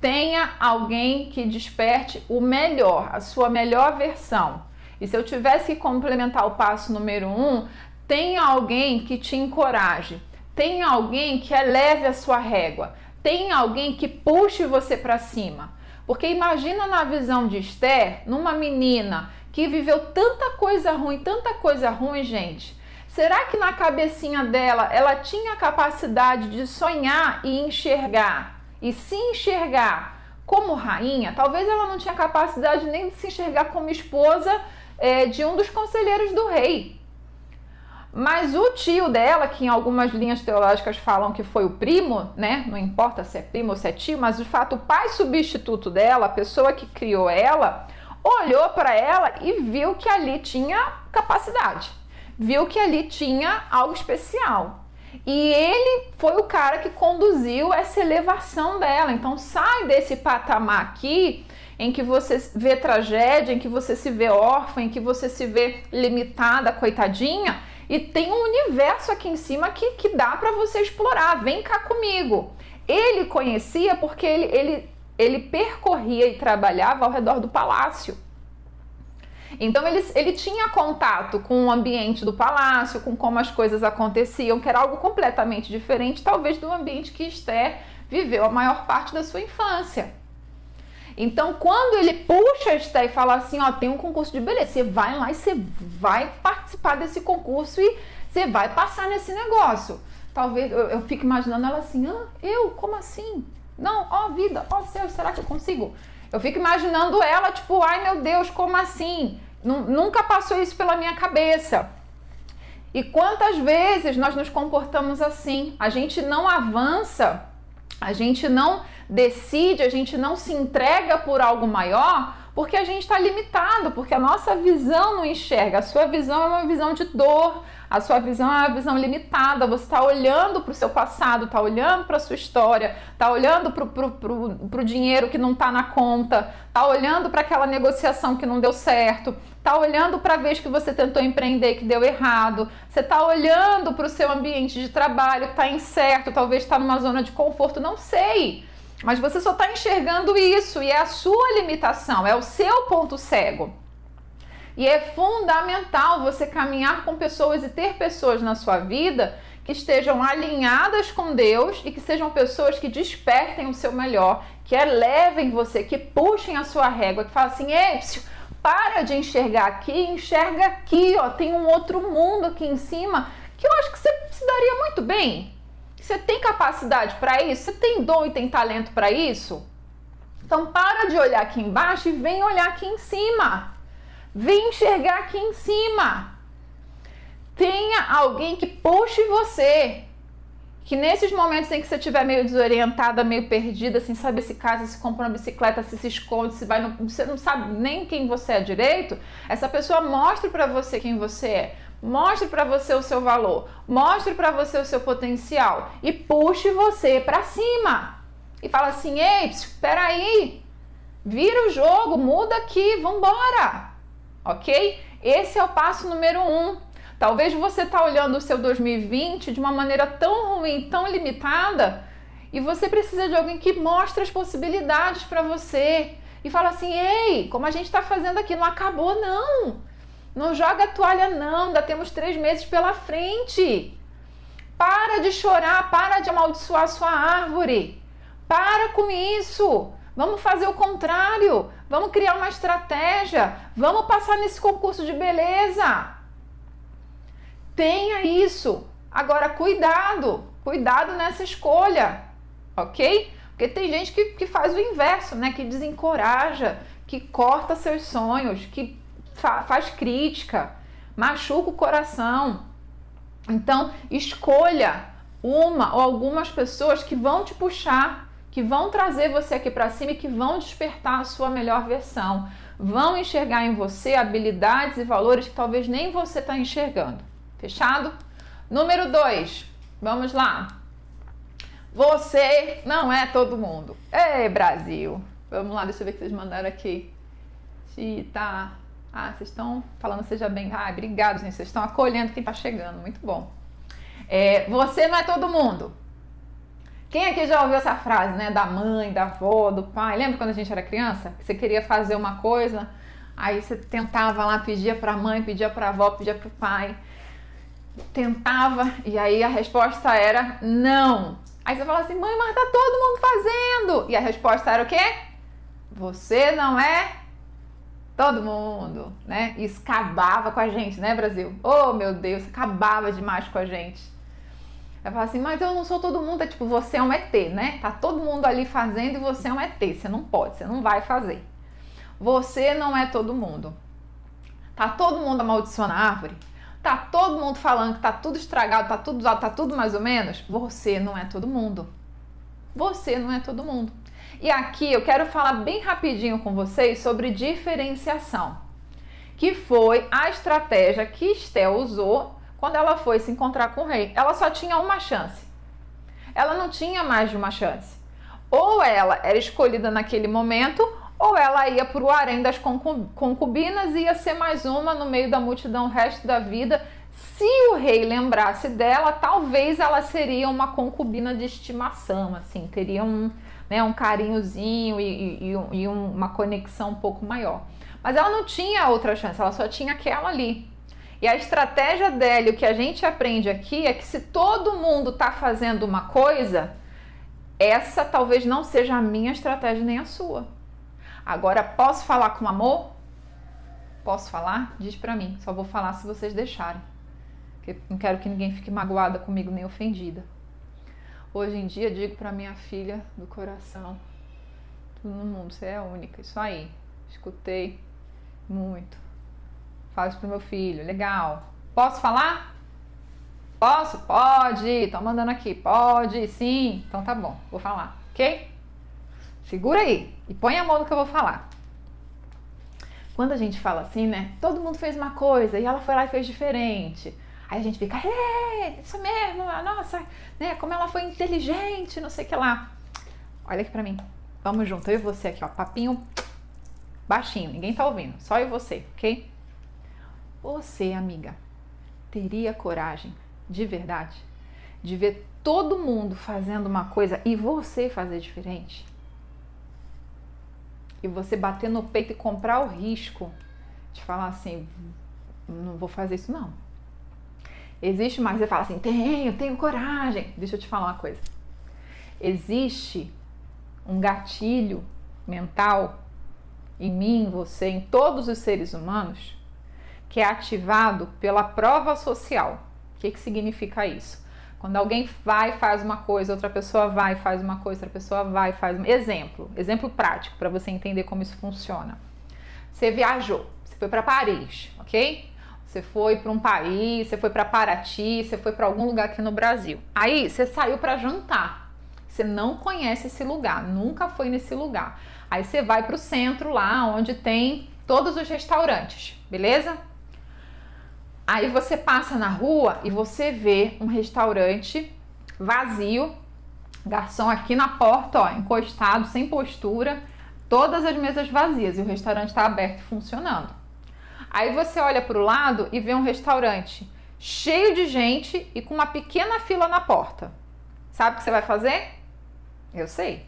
tenha alguém que desperte o melhor, a sua melhor versão. E se eu tivesse que complementar o passo número um, tenha alguém que te encoraje tem alguém que eleve a sua régua, tem alguém que puxe você para cima. Porque imagina na visão de Esther, numa menina que viveu tanta coisa ruim, tanta coisa ruim, gente. Será que na cabecinha dela ela tinha a capacidade de sonhar e enxergar e se enxergar como rainha? Talvez ela não tinha capacidade nem de se enxergar como esposa é, de um dos conselheiros do rei. Mas o tio dela, que em algumas linhas teológicas falam que foi o primo, né? Não importa se é primo ou se é tio, mas de fato o pai substituto dela, a pessoa que criou ela, olhou para ela e viu que ali tinha capacidade, viu que ali tinha algo especial. E ele foi o cara que conduziu essa elevação dela. Então sai desse patamar aqui em que você vê tragédia, em que você se vê órfã, em que você se vê limitada, coitadinha e tem um universo aqui em cima que, que dá para você explorar. Vem cá comigo. Ele conhecia porque ele, ele, ele percorria e trabalhava ao redor do palácio. Então ele, ele tinha contato com o ambiente do palácio, com como as coisas aconteciam, que era algo completamente diferente, talvez, do ambiente que Esther viveu a maior parte da sua infância. Então, quando ele puxa a e fala assim, ó, tem um concurso de beleza, você vai lá e você vai participar desse concurso e você vai passar nesse negócio. Talvez eu, eu fique imaginando ela assim, ah, eu, como assim? Não, ó vida, ó céu, será que eu consigo? Eu fico imaginando ela, tipo, ai meu Deus, como assim? Nunca passou isso pela minha cabeça. E quantas vezes nós nos comportamos assim? A gente não avança, a gente não decide, a gente não se entrega por algo maior, porque a gente está limitado, porque a nossa visão não enxerga. A sua visão é uma visão de dor, a sua visão é uma visão limitada. Você está olhando para o seu passado, está olhando para a sua história, está olhando para o dinheiro que não está na conta, está olhando para aquela negociação que não deu certo, está olhando para a vez que você tentou empreender que deu errado, você está olhando para o seu ambiente de trabalho que está incerto, talvez está numa zona de conforto, não sei. Mas você só está enxergando isso e é a sua limitação, é o seu ponto cego. E é fundamental você caminhar com pessoas e ter pessoas na sua vida que estejam alinhadas com Deus e que sejam pessoas que despertem o seu melhor, que elevem você, que puxem a sua régua, que falem assim, Epsio, para de enxergar aqui, enxerga aqui, ó, tem um outro mundo aqui em cima que eu acho que você se daria muito bem. Você tem capacidade para isso? Você tem dom e tem talento para isso? Então para de olhar aqui embaixo e vem olhar aqui em cima. Vem enxergar aqui em cima. Tenha alguém que puxe você. Que nesses momentos em que você estiver meio desorientada, meio perdida, sem saber se casa, se compra uma bicicleta, se se esconde, se vai, no, você não sabe nem quem você é direito, essa pessoa mostre para você quem você é. Mostre para você o seu valor, mostre para você o seu potencial e puxe você para cima. E fala assim: "Ei, espera aí. Vira o jogo, muda aqui, vambora". OK? Esse é o passo número um. Talvez você está olhando o seu 2020 de uma maneira tão ruim, tão limitada, e você precisa de alguém que mostre as possibilidades para você e fala assim: "Ei, como a gente está fazendo aqui, não acabou não". Não joga a toalha, não. Ainda temos três meses pela frente. Para de chorar, para de amaldiçoar a sua árvore. Para com isso. Vamos fazer o contrário. Vamos criar uma estratégia. Vamos passar nesse concurso de beleza. Tenha isso. Agora, cuidado. Cuidado nessa escolha. Ok? Porque tem gente que, que faz o inverso, né? Que desencoraja, que corta seus sonhos, que fa faz crítica, machuca o coração. Então, escolha uma ou algumas pessoas que vão te puxar, que vão trazer você aqui para cima e que vão despertar a sua melhor versão. Vão enxergar em você habilidades e valores que talvez nem você está enxergando. Fechado? Número 2. Vamos lá. Você não é todo mundo. Ei, Brasil. Vamos lá, deixa eu ver o que vocês mandaram aqui. Tá. Ah, vocês estão falando seja bem. Ah, obrigado, gente. Vocês estão acolhendo quem está chegando. Muito bom. É, você não é todo mundo. Quem aqui já ouviu essa frase, né? Da mãe, da avó, do pai? Lembra quando a gente era criança? Você queria fazer uma coisa, aí você tentava lá, pedia para a mãe, pedia para a avó, pedia para o pai. Tentava, e aí a resposta era não. Aí você fala assim, mãe, mas tá todo mundo fazendo. E a resposta era o quê? Você não é todo mundo, né? Isso acabava com a gente, né, Brasil? Oh, meu Deus, acabava demais com a gente. Eu falo assim, mas eu não sou todo mundo, é tipo, você é um ET, né? Tá todo mundo ali fazendo e você é um ET, você não pode, você não vai fazer. Você não é todo mundo. Tá todo mundo amaldiçoando a árvore? Tá todo mundo falando que tá tudo estragado, tá tudo tá tudo mais ou menos? Você não é todo mundo. Você não é todo mundo. E aqui eu quero falar bem rapidinho com vocês sobre diferenciação, que foi a estratégia que Estel usou quando ela foi se encontrar com o rei. Ela só tinha uma chance. Ela não tinha mais de uma chance. Ou ela era escolhida naquele momento, ou ela ia para o harém das concubinas e ia ser mais uma no meio da multidão o resto da vida. Se o rei lembrasse dela, talvez ela seria uma concubina de estimação, assim, teria um, né, um carinhozinho e, e, e uma conexão um pouco maior. Mas ela não tinha outra chance, ela só tinha aquela ali. E a estratégia dela, o que a gente aprende aqui é que se todo mundo está fazendo uma coisa, essa talvez não seja a minha estratégia nem a sua. Agora, posso falar com amor? Posso falar? Diz para mim. Só vou falar se vocês deixarem. Porque não quero que ninguém fique magoada comigo nem ofendida. Hoje em dia digo para minha filha do coração, tudo no mundo, você é única. Isso aí. Escutei muito. Falo isso pro meu filho, legal. Posso falar? Posso? Pode. Estão mandando aqui. Pode, sim. Então tá bom, vou falar, ok? Segura aí e põe a mão no que eu vou falar. Quando a gente fala assim, né? Todo mundo fez uma coisa e ela foi lá e fez diferente. Aí a gente fica, é, isso mesmo, nossa, né? Como ela foi inteligente, não sei o que lá. Olha aqui pra mim. Vamos junto, eu e você aqui, ó. Papinho baixinho, ninguém tá ouvindo, só eu e você, ok? Você, amiga, teria coragem, de verdade, de ver todo mundo fazendo uma coisa e você fazer diferente? E você bater no peito e comprar o risco de falar assim: não vou fazer isso, não Existe mais. Você fala assim: tenho, tenho coragem. Deixa eu te falar uma coisa. Existe um gatilho mental em mim, em você, em todos os seres humanos, que é ativado pela prova social. O que, que significa isso? Quando alguém vai faz uma coisa, outra pessoa vai faz uma coisa, outra pessoa vai faz uma... exemplo, exemplo prático para você entender como isso funciona. Você viajou, você foi para Paris, ok? Você foi para um país, você foi para Paraty, você foi para algum lugar aqui no Brasil. Aí você saiu para jantar. Você não conhece esse lugar, nunca foi nesse lugar. Aí você vai para o centro lá onde tem todos os restaurantes, beleza? Aí você passa na rua e você vê um restaurante vazio, garçom aqui na porta, ó, encostado, sem postura, todas as mesas vazias e o restaurante está aberto e funcionando. Aí você olha para o lado e vê um restaurante cheio de gente e com uma pequena fila na porta. Sabe o que você vai fazer? Eu sei.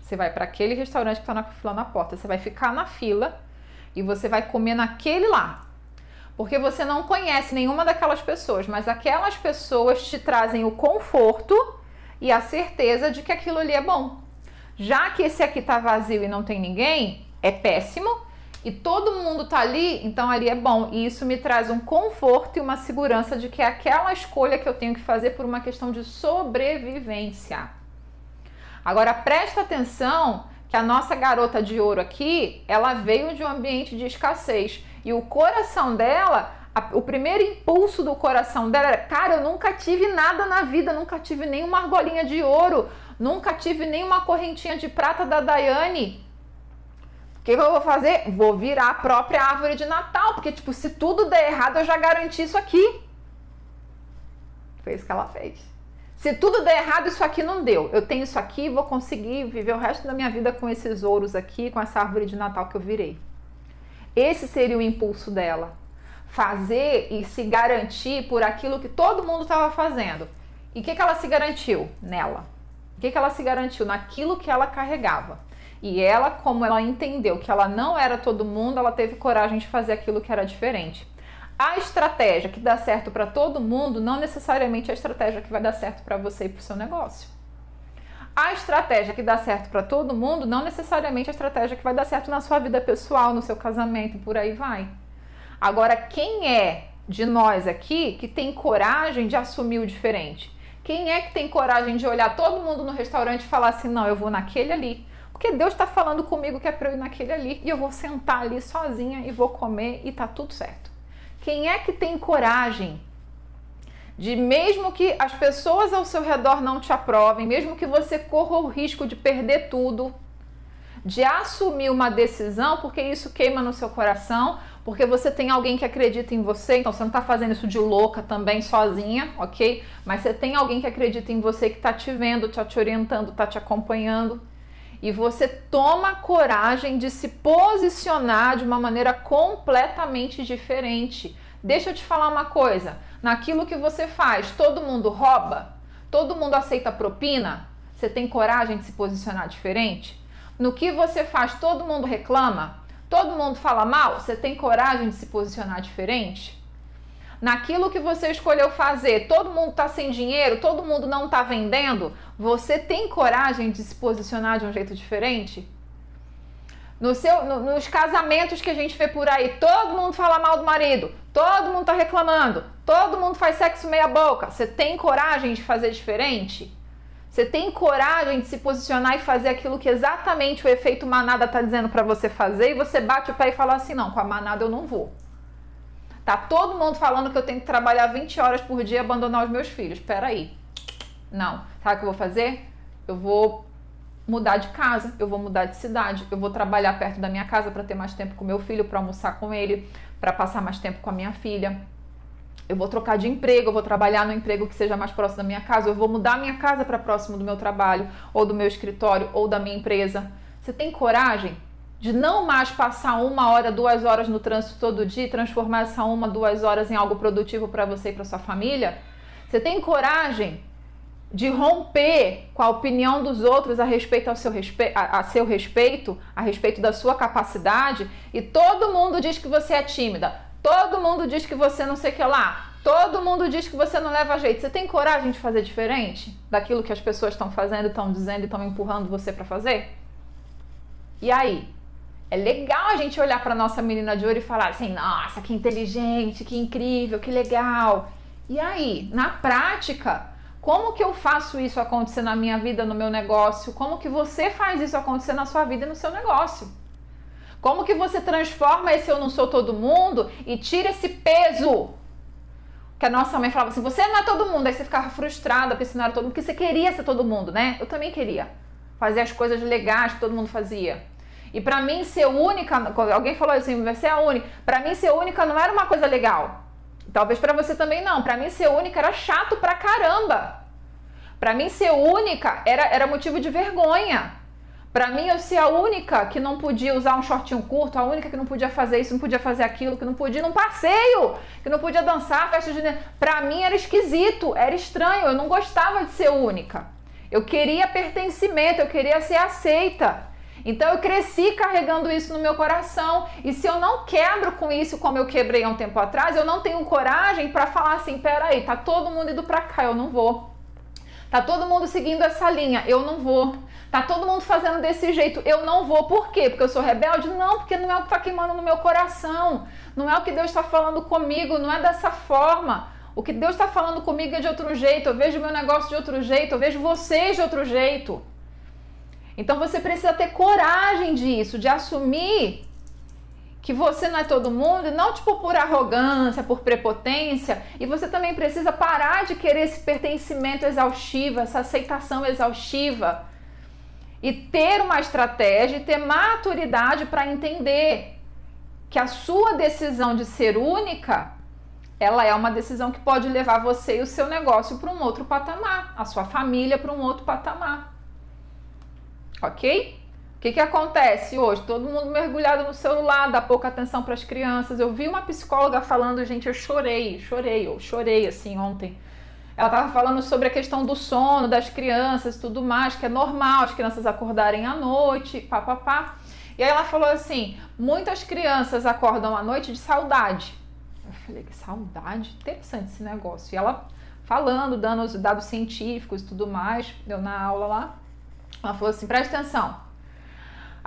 Você vai para aquele restaurante que está na fila na porta, você vai ficar na fila e você vai comer naquele lá porque você não conhece nenhuma daquelas pessoas, mas aquelas pessoas te trazem o conforto e a certeza de que aquilo ali é bom. Já que esse aqui tá vazio e não tem ninguém, é péssimo, e todo mundo tá ali, então ali é bom. E isso me traz um conforto e uma segurança de que é aquela escolha que eu tenho que fazer por uma questão de sobrevivência. Agora presta atenção que a nossa garota de ouro aqui, ela veio de um ambiente de escassez. E o coração dela, a, o primeiro impulso do coração dela era: cara, eu nunca tive nada na vida, nunca tive nenhuma argolinha de ouro, nunca tive nenhuma correntinha de prata da Daiane. Que, que eu vou fazer? Vou virar a própria árvore de Natal, porque, tipo, se tudo der errado, eu já garanti isso aqui. Foi isso que ela fez. Se tudo der errado, isso aqui não deu. Eu tenho isso aqui, vou conseguir viver o resto da minha vida com esses ouros aqui, com essa árvore de Natal que eu virei. Esse seria o impulso dela. Fazer e se garantir por aquilo que todo mundo estava fazendo. E o que, que ela se garantiu? Nela. O que, que ela se garantiu? Naquilo que ela carregava. E ela, como ela entendeu que ela não era todo mundo, ela teve coragem de fazer aquilo que era diferente. A estratégia que dá certo para todo mundo não necessariamente é a estratégia que vai dar certo para você e para o seu negócio. A estratégia que dá certo para todo mundo não necessariamente é a estratégia que vai dar certo na sua vida pessoal, no seu casamento e por aí vai. Agora, quem é de nós aqui que tem coragem de assumir o diferente? Quem é que tem coragem de olhar todo mundo no restaurante e falar assim: não, eu vou naquele ali? Porque Deus está falando comigo que é para eu ir naquele ali e eu vou sentar ali sozinha e vou comer e tá tudo certo. Quem é que tem coragem de mesmo que as pessoas ao seu redor não te aprovem, mesmo que você corra o risco de perder tudo, de assumir uma decisão, porque isso queima no seu coração, porque você tem alguém que acredita em você, então você não está fazendo isso de louca também sozinha, ok? Mas você tem alguém que acredita em você, que está te vendo, está te orientando, está te acompanhando. E você toma coragem de se posicionar de uma maneira completamente diferente. Deixa eu te falar uma coisa naquilo que você faz, todo mundo rouba? Todo mundo aceita propina? Você tem coragem de se posicionar diferente? No que você faz, todo mundo reclama? Todo mundo fala mal? Você tem coragem de se posicionar diferente? Naquilo que você escolheu fazer, todo mundo está sem dinheiro, todo mundo não está vendendo, você tem coragem de se posicionar de um jeito diferente? No seu, no, nos casamentos que a gente vê por aí, todo mundo fala mal do marido, todo mundo tá reclamando, todo mundo faz sexo meia boca. Você tem coragem de fazer diferente? Você tem coragem de se posicionar e fazer aquilo que exatamente o efeito manada tá dizendo para você fazer e você bate o pé e fala assim: "Não, com a manada eu não vou". Tá todo mundo falando que eu tenho que trabalhar 20 horas por dia e abandonar os meus filhos. Espera aí. Não. Sabe o que eu vou fazer? Eu vou mudar de casa, eu vou mudar de cidade, eu vou trabalhar perto da minha casa para ter mais tempo com meu filho, para almoçar com ele, para passar mais tempo com a minha filha. Eu vou trocar de emprego, eu vou trabalhar no emprego que seja mais próximo da minha casa, eu vou mudar minha casa para próximo do meu trabalho, ou do meu escritório, ou da minha empresa. Você tem coragem de não mais passar uma hora, duas horas no trânsito todo dia e transformar essa uma, duas horas em algo produtivo para você e para sua família? Você tem coragem de romper com a opinião dos outros a respeito ao seu respe a, a, seu respeito, a respeito da sua capacidade, e todo mundo diz que você é tímida, todo mundo diz que você não sei o que lá, Todo mundo diz que você não leva jeito. Você tem coragem de fazer diferente daquilo que as pessoas estão fazendo, estão dizendo e estão empurrando você para fazer? E aí? É legal a gente olhar para nossa menina de ouro e falar assim: "Nossa, que inteligente, que incrível, que legal". E aí, na prática, como que eu faço isso acontecer na minha vida, no meu negócio? Como que você faz isso acontecer na sua vida e no seu negócio? Como que você transforma esse eu não sou todo mundo e tira esse peso que a nossa mãe falava assim: você não é todo mundo. Aí você ficava frustrada porque você não era todo mundo, porque você queria ser todo mundo, né? Eu também queria fazer as coisas legais que todo mundo fazia. E para mim ser única, alguém falou assim, você é a única. Para mim ser única não era uma coisa legal. Talvez para você também não. Para mim ser única era chato pra caramba. Para mim ser única era, era motivo de vergonha. Para mim, eu ser a única que não podia usar um shortinho curto, a única que não podia fazer isso, não podia fazer aquilo, que não podia ir num passeio, que não podia dançar, festa de. Para mim era esquisito, era estranho, eu não gostava de ser única. Eu queria pertencimento, eu queria ser aceita. Então eu cresci carregando isso no meu coração. E se eu não quebro com isso como eu quebrei há um tempo atrás, eu não tenho coragem para falar assim: peraí, tá todo mundo indo para cá, eu não vou. Tá todo mundo seguindo essa linha, eu não vou. Tá todo mundo fazendo desse jeito, eu não vou. Por quê? Porque eu sou rebelde? Não, porque não é o que está queimando no meu coração. Não é o que Deus está falando comigo, não é dessa forma. O que Deus está falando comigo é de outro jeito. Eu vejo meu negócio de outro jeito, eu vejo vocês de outro jeito. Então você precisa ter coragem disso, de assumir que você não é todo mundo, não tipo por arrogância, por prepotência, e você também precisa parar de querer esse pertencimento exaustivo, essa aceitação exaustiva e ter uma estratégia e ter maturidade para entender que a sua decisão de ser única, ela é uma decisão que pode levar você e o seu negócio para um outro patamar, a sua família para um outro patamar. OK? O que, que acontece hoje? Todo mundo mergulhado no celular, dá pouca atenção para as crianças. Eu vi uma psicóloga falando, gente, eu chorei, chorei, eu chorei assim ontem. Ela estava falando sobre a questão do sono das crianças e tudo mais, que é normal as crianças acordarem à noite, papapá. E aí ela falou assim: muitas crianças acordam à noite de saudade. Eu falei, que saudade? Interessante esse negócio. E ela falando, dando os dados científicos e tudo mais, deu na aula lá. Ela falou assim: presta atenção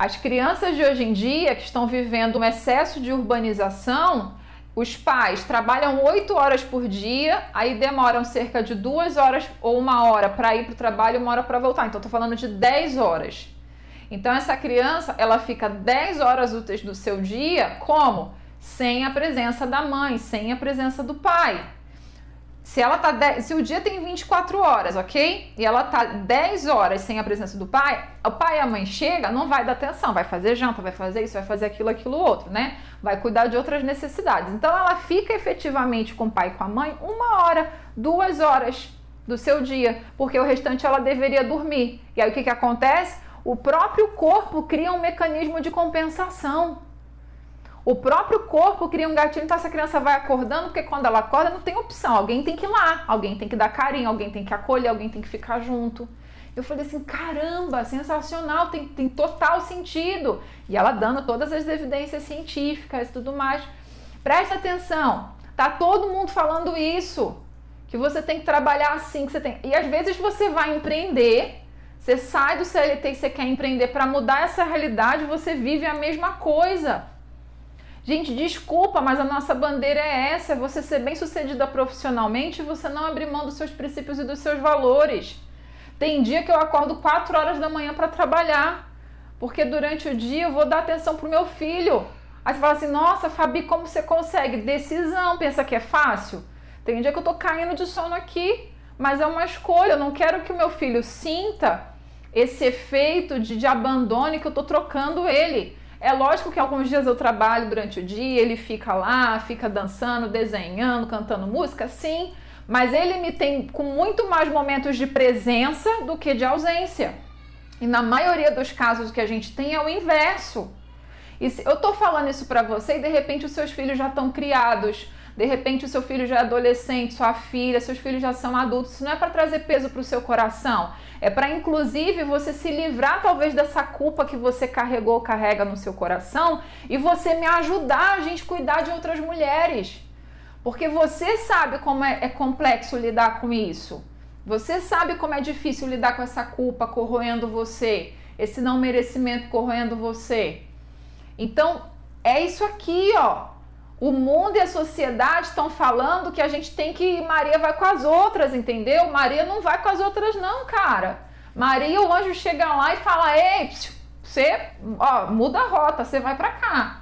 as crianças de hoje em dia que estão vivendo um excesso de urbanização, os pais trabalham 8 horas por dia, aí demoram cerca de duas horas ou uma hora para ir para o trabalho e uma hora para voltar. Então, estou falando de 10 horas. Então, essa criança, ela fica 10 horas úteis do seu dia, como? Sem a presença da mãe, sem a presença do pai se ela tá de... se o dia tem 24 horas, ok? E ela tá 10 horas sem a presença do pai, o pai e a mãe chega, não vai dar atenção, vai fazer janta, vai fazer isso, vai fazer aquilo, aquilo outro, né? Vai cuidar de outras necessidades. Então ela fica efetivamente com o pai e com a mãe uma hora, duas horas do seu dia, porque o restante ela deveria dormir. E aí o que, que acontece? O próprio corpo cria um mecanismo de compensação. O próprio corpo cria um gatilho, então essa criança vai acordando, porque quando ela acorda não tem opção. Alguém tem que ir lá, alguém tem que dar carinho, alguém tem que acolher, alguém tem que ficar junto. Eu falei assim: caramba, sensacional, tem, tem total sentido. E ela dando todas as evidências científicas e tudo mais. Presta atenção, tá todo mundo falando isso. Que você tem que trabalhar assim, que você tem. E às vezes você vai empreender, você sai do CLT e você quer empreender para mudar essa realidade, você vive a mesma coisa. Gente, desculpa, mas a nossa bandeira é essa: é você ser bem sucedida profissionalmente e você não abrir mão dos seus princípios e dos seus valores. Tem dia que eu acordo 4 horas da manhã para trabalhar, porque durante o dia eu vou dar atenção pro meu filho. Aí você fala assim: nossa, Fabi, como você consegue? Decisão, pensa que é fácil? Tem dia que eu tô caindo de sono aqui, mas é uma escolha. Eu não quero que o meu filho sinta esse efeito de, de abandono que eu tô trocando ele. É lógico que alguns dias eu trabalho durante o dia, ele fica lá, fica dançando, desenhando, cantando música, sim, mas ele me tem com muito mais momentos de presença do que de ausência. E na maioria dos casos que a gente tem é o inverso. E se eu tô falando isso para você e de repente os seus filhos já estão criados, de repente o seu filho já é adolescente, sua filha, seus filhos já são adultos, isso não é para trazer peso para o seu coração, é para inclusive você se livrar talvez dessa culpa que você carregou, carrega no seu coração e você me ajudar a gente cuidar de outras mulheres. Porque você sabe como é, é complexo lidar com isso. Você sabe como é difícil lidar com essa culpa corroendo você, esse não merecimento corroendo você. Então, é isso aqui, ó. O mundo e a sociedade estão falando que a gente tem que Maria vai com as outras, entendeu? Maria não vai com as outras não, cara. Maria, o anjo chega lá e fala: "Ei, você, ó, muda a rota, você vai para cá".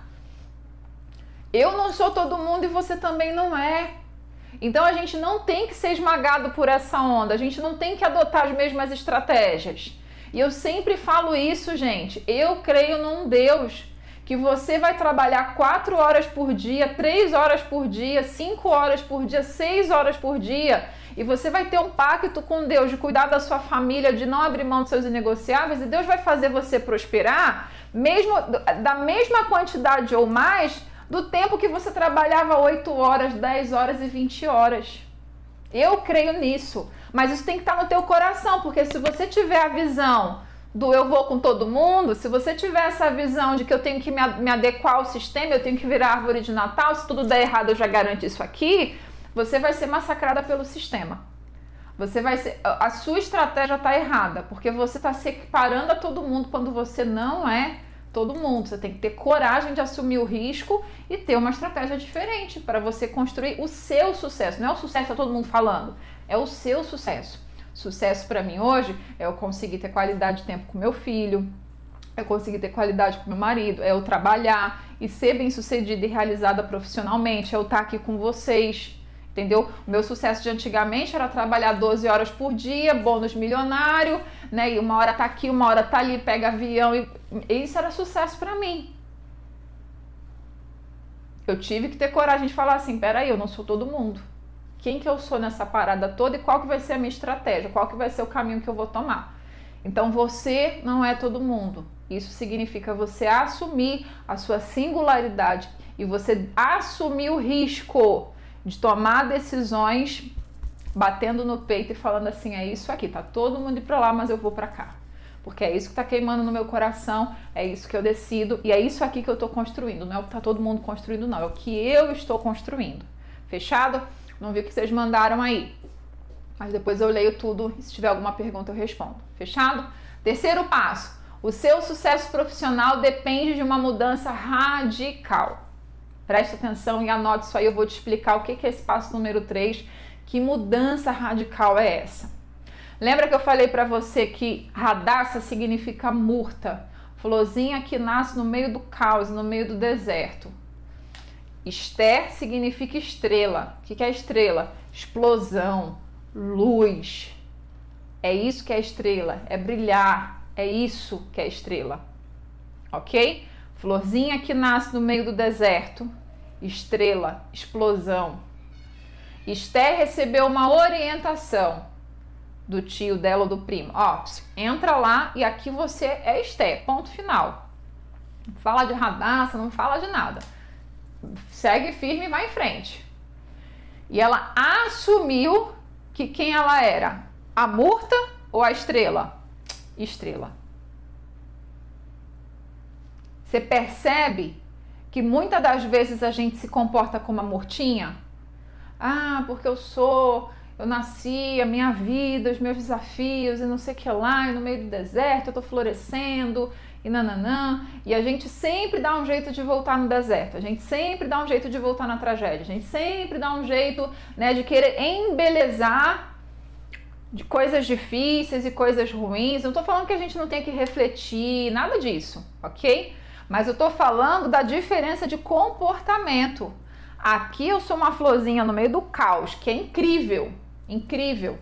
Eu não sou todo mundo e você também não é. Então a gente não tem que ser esmagado por essa onda, a gente não tem que adotar as mesmas estratégias. E eu sempre falo isso, gente. Eu creio num Deus que você vai trabalhar quatro horas por dia, três horas por dia, cinco horas por dia, seis horas por dia, e você vai ter um pacto com Deus de cuidar da sua família, de não abrir mão dos seus inegociáveis, e Deus vai fazer você prosperar, mesmo da mesma quantidade ou mais do tempo que você trabalhava 8 horas, 10 horas e 20 horas. Eu creio nisso, mas isso tem que estar no teu coração, porque se você tiver a visão do eu vou com todo mundo, se você tiver essa visão de que eu tenho que me adequar ao sistema, eu tenho que virar árvore de Natal, se tudo der errado eu já garanto isso aqui, você vai ser massacrada pelo sistema. Você vai ser, a sua estratégia está errada, porque você está se equiparando a todo mundo quando você não é todo mundo. Você tem que ter coragem de assumir o risco e ter uma estratégia diferente para você construir o seu sucesso. Não é o sucesso que tá todo mundo falando, é o seu sucesso. Sucesso para mim hoje é eu conseguir ter qualidade de tempo com meu filho, é conseguir ter qualidade com meu marido, é eu trabalhar e ser bem sucedida e realizada profissionalmente, é eu estar aqui com vocês, entendeu? O meu sucesso de antigamente era trabalhar 12 horas por dia, bônus milionário, né? E uma hora tá aqui, uma hora tá ali, pega avião e isso era sucesso para mim. Eu tive que ter coragem de falar assim, peraí, eu não sou todo mundo. Quem que eu sou nessa parada toda e qual que vai ser a minha estratégia? Qual que vai ser o caminho que eu vou tomar? Então você não é todo mundo. Isso significa você assumir a sua singularidade e você assumir o risco de tomar decisões batendo no peito e falando assim: é isso aqui, tá todo mundo indo para lá, mas eu vou para cá. Porque é isso que está queimando no meu coração, é isso que eu decido e é isso aqui que eu estou construindo. Não é o que está todo mundo construindo, não, é o que eu estou construindo. Fechado? Não vi o que vocês mandaram aí. Mas depois eu leio tudo se tiver alguma pergunta eu respondo. Fechado? Terceiro passo: o seu sucesso profissional depende de uma mudança radical. Preste atenção e anote isso aí, eu vou te explicar o que é esse passo número 3, que mudança radical é essa. Lembra que eu falei para você que radassa significa murta, florzinha que nasce no meio do caos, no meio do deserto. Esther significa estrela. O que é estrela? Explosão, luz. É isso que é estrela, é brilhar, é isso que é estrela. Ok? Florzinha que nasce no meio do deserto, estrela, explosão. Esther recebeu uma orientação do tio dela ou do primo. Ó, entra lá e aqui você é Esther, ponto final. Não fala de radassa, não fala de nada. Segue firme e vai em frente. E ela assumiu que quem ela era? A murta ou a estrela? Estrela. Você percebe que muitas das vezes a gente se comporta como a mortinha? Ah, porque eu sou, eu nasci, a minha vida, os meus desafios e não sei o que lá, e no meio do deserto eu tô florescendo e nananã. E a gente sempre dá um jeito de voltar no deserto, a gente sempre dá um jeito de voltar na tragédia, a gente sempre dá um jeito né, de querer embelezar de coisas difíceis e coisas ruins. Não tô falando que a gente não tem que refletir, nada disso, ok? Mas eu tô falando da diferença de comportamento. Aqui eu sou uma florzinha no meio do caos, que é incrível, incrível.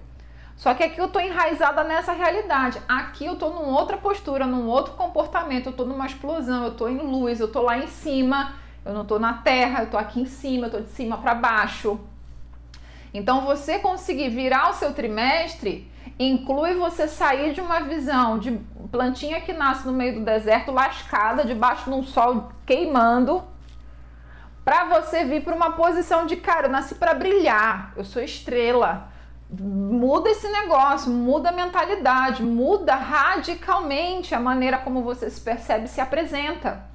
Só que aqui eu tô enraizada nessa realidade. Aqui eu tô numa outra postura, num outro comportamento, eu tô numa explosão, eu tô em luz, eu tô lá em cima, eu não tô na terra, eu tô aqui em cima, eu tô de cima para baixo. Então você conseguir virar o seu trimestre inclui você sair de uma visão de plantinha que nasce no meio do deserto, lascada, debaixo de um sol queimando, para você vir para uma posição de cara, eu nasci para brilhar, eu sou estrela. Muda esse negócio, muda a mentalidade, muda radicalmente a maneira como você se percebe e se apresenta.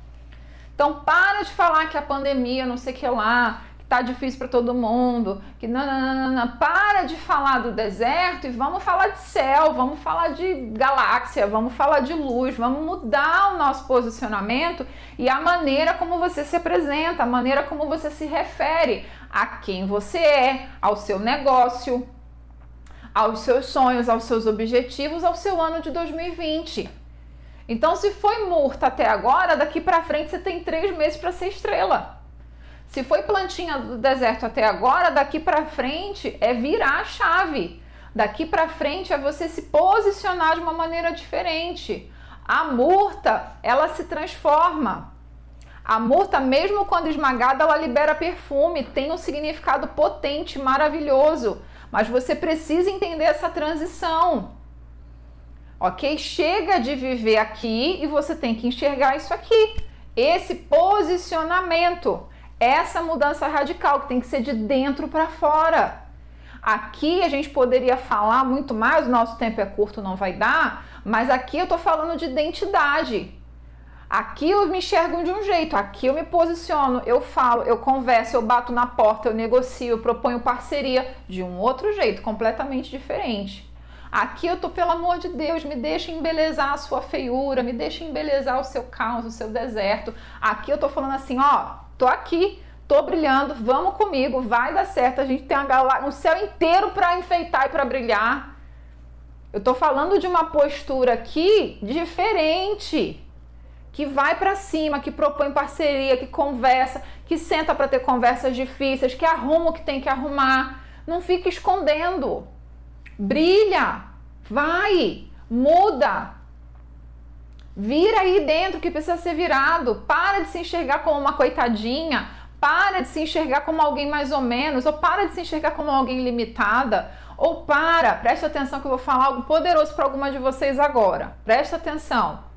Então para de falar que a pandemia, não sei o que lá, tá difícil para todo mundo, que não, não, não, não, para de falar do deserto e vamos falar de céu, vamos falar de galáxia, vamos falar de luz, vamos mudar o nosso posicionamento e a maneira como você se apresenta, a maneira como você se refere a quem você é, ao seu negócio, aos seus sonhos, aos seus objetivos, ao seu ano de 2020. Então, se foi murta até agora, daqui para frente você tem três meses para ser estrela. Se foi plantinha do deserto até agora, daqui para frente é virar a chave. Daqui para frente é você se posicionar de uma maneira diferente. A murta, ela se transforma. A murta, mesmo quando esmagada, ela libera perfume, tem um significado potente, maravilhoso. Mas você precisa entender essa transição. Ok? Chega de viver aqui e você tem que enxergar isso aqui. Esse posicionamento, essa mudança radical que tem que ser de dentro para fora. Aqui a gente poderia falar muito mais, o nosso tempo é curto, não vai dar, mas aqui eu tô falando de identidade. Aqui eu me enxergo de um jeito, aqui eu me posiciono, eu falo, eu converso, eu bato na porta, eu negocio, eu proponho parceria de um outro jeito, completamente diferente. Aqui eu tô, pelo amor de Deus, me deixa embelezar a sua feiura, me deixa embelezar o seu caos, o seu deserto. Aqui eu tô falando assim, ó, tô aqui, tô brilhando, vamos comigo, vai dar certo. A gente tem um céu inteiro para enfeitar e para brilhar. Eu tô falando de uma postura aqui diferente que vai para cima, que propõe parceria, que conversa, que senta para ter conversas difíceis, que arruma o que tem que arrumar. Não fica escondendo. Brilha, vai, muda. Vira aí dentro que precisa ser virado. Para de se enxergar como uma coitadinha. Para de se enxergar como alguém mais ou menos. Ou para de se enxergar como alguém limitada. Ou para, preste atenção que eu vou falar algo poderoso para alguma de vocês agora. Preste atenção.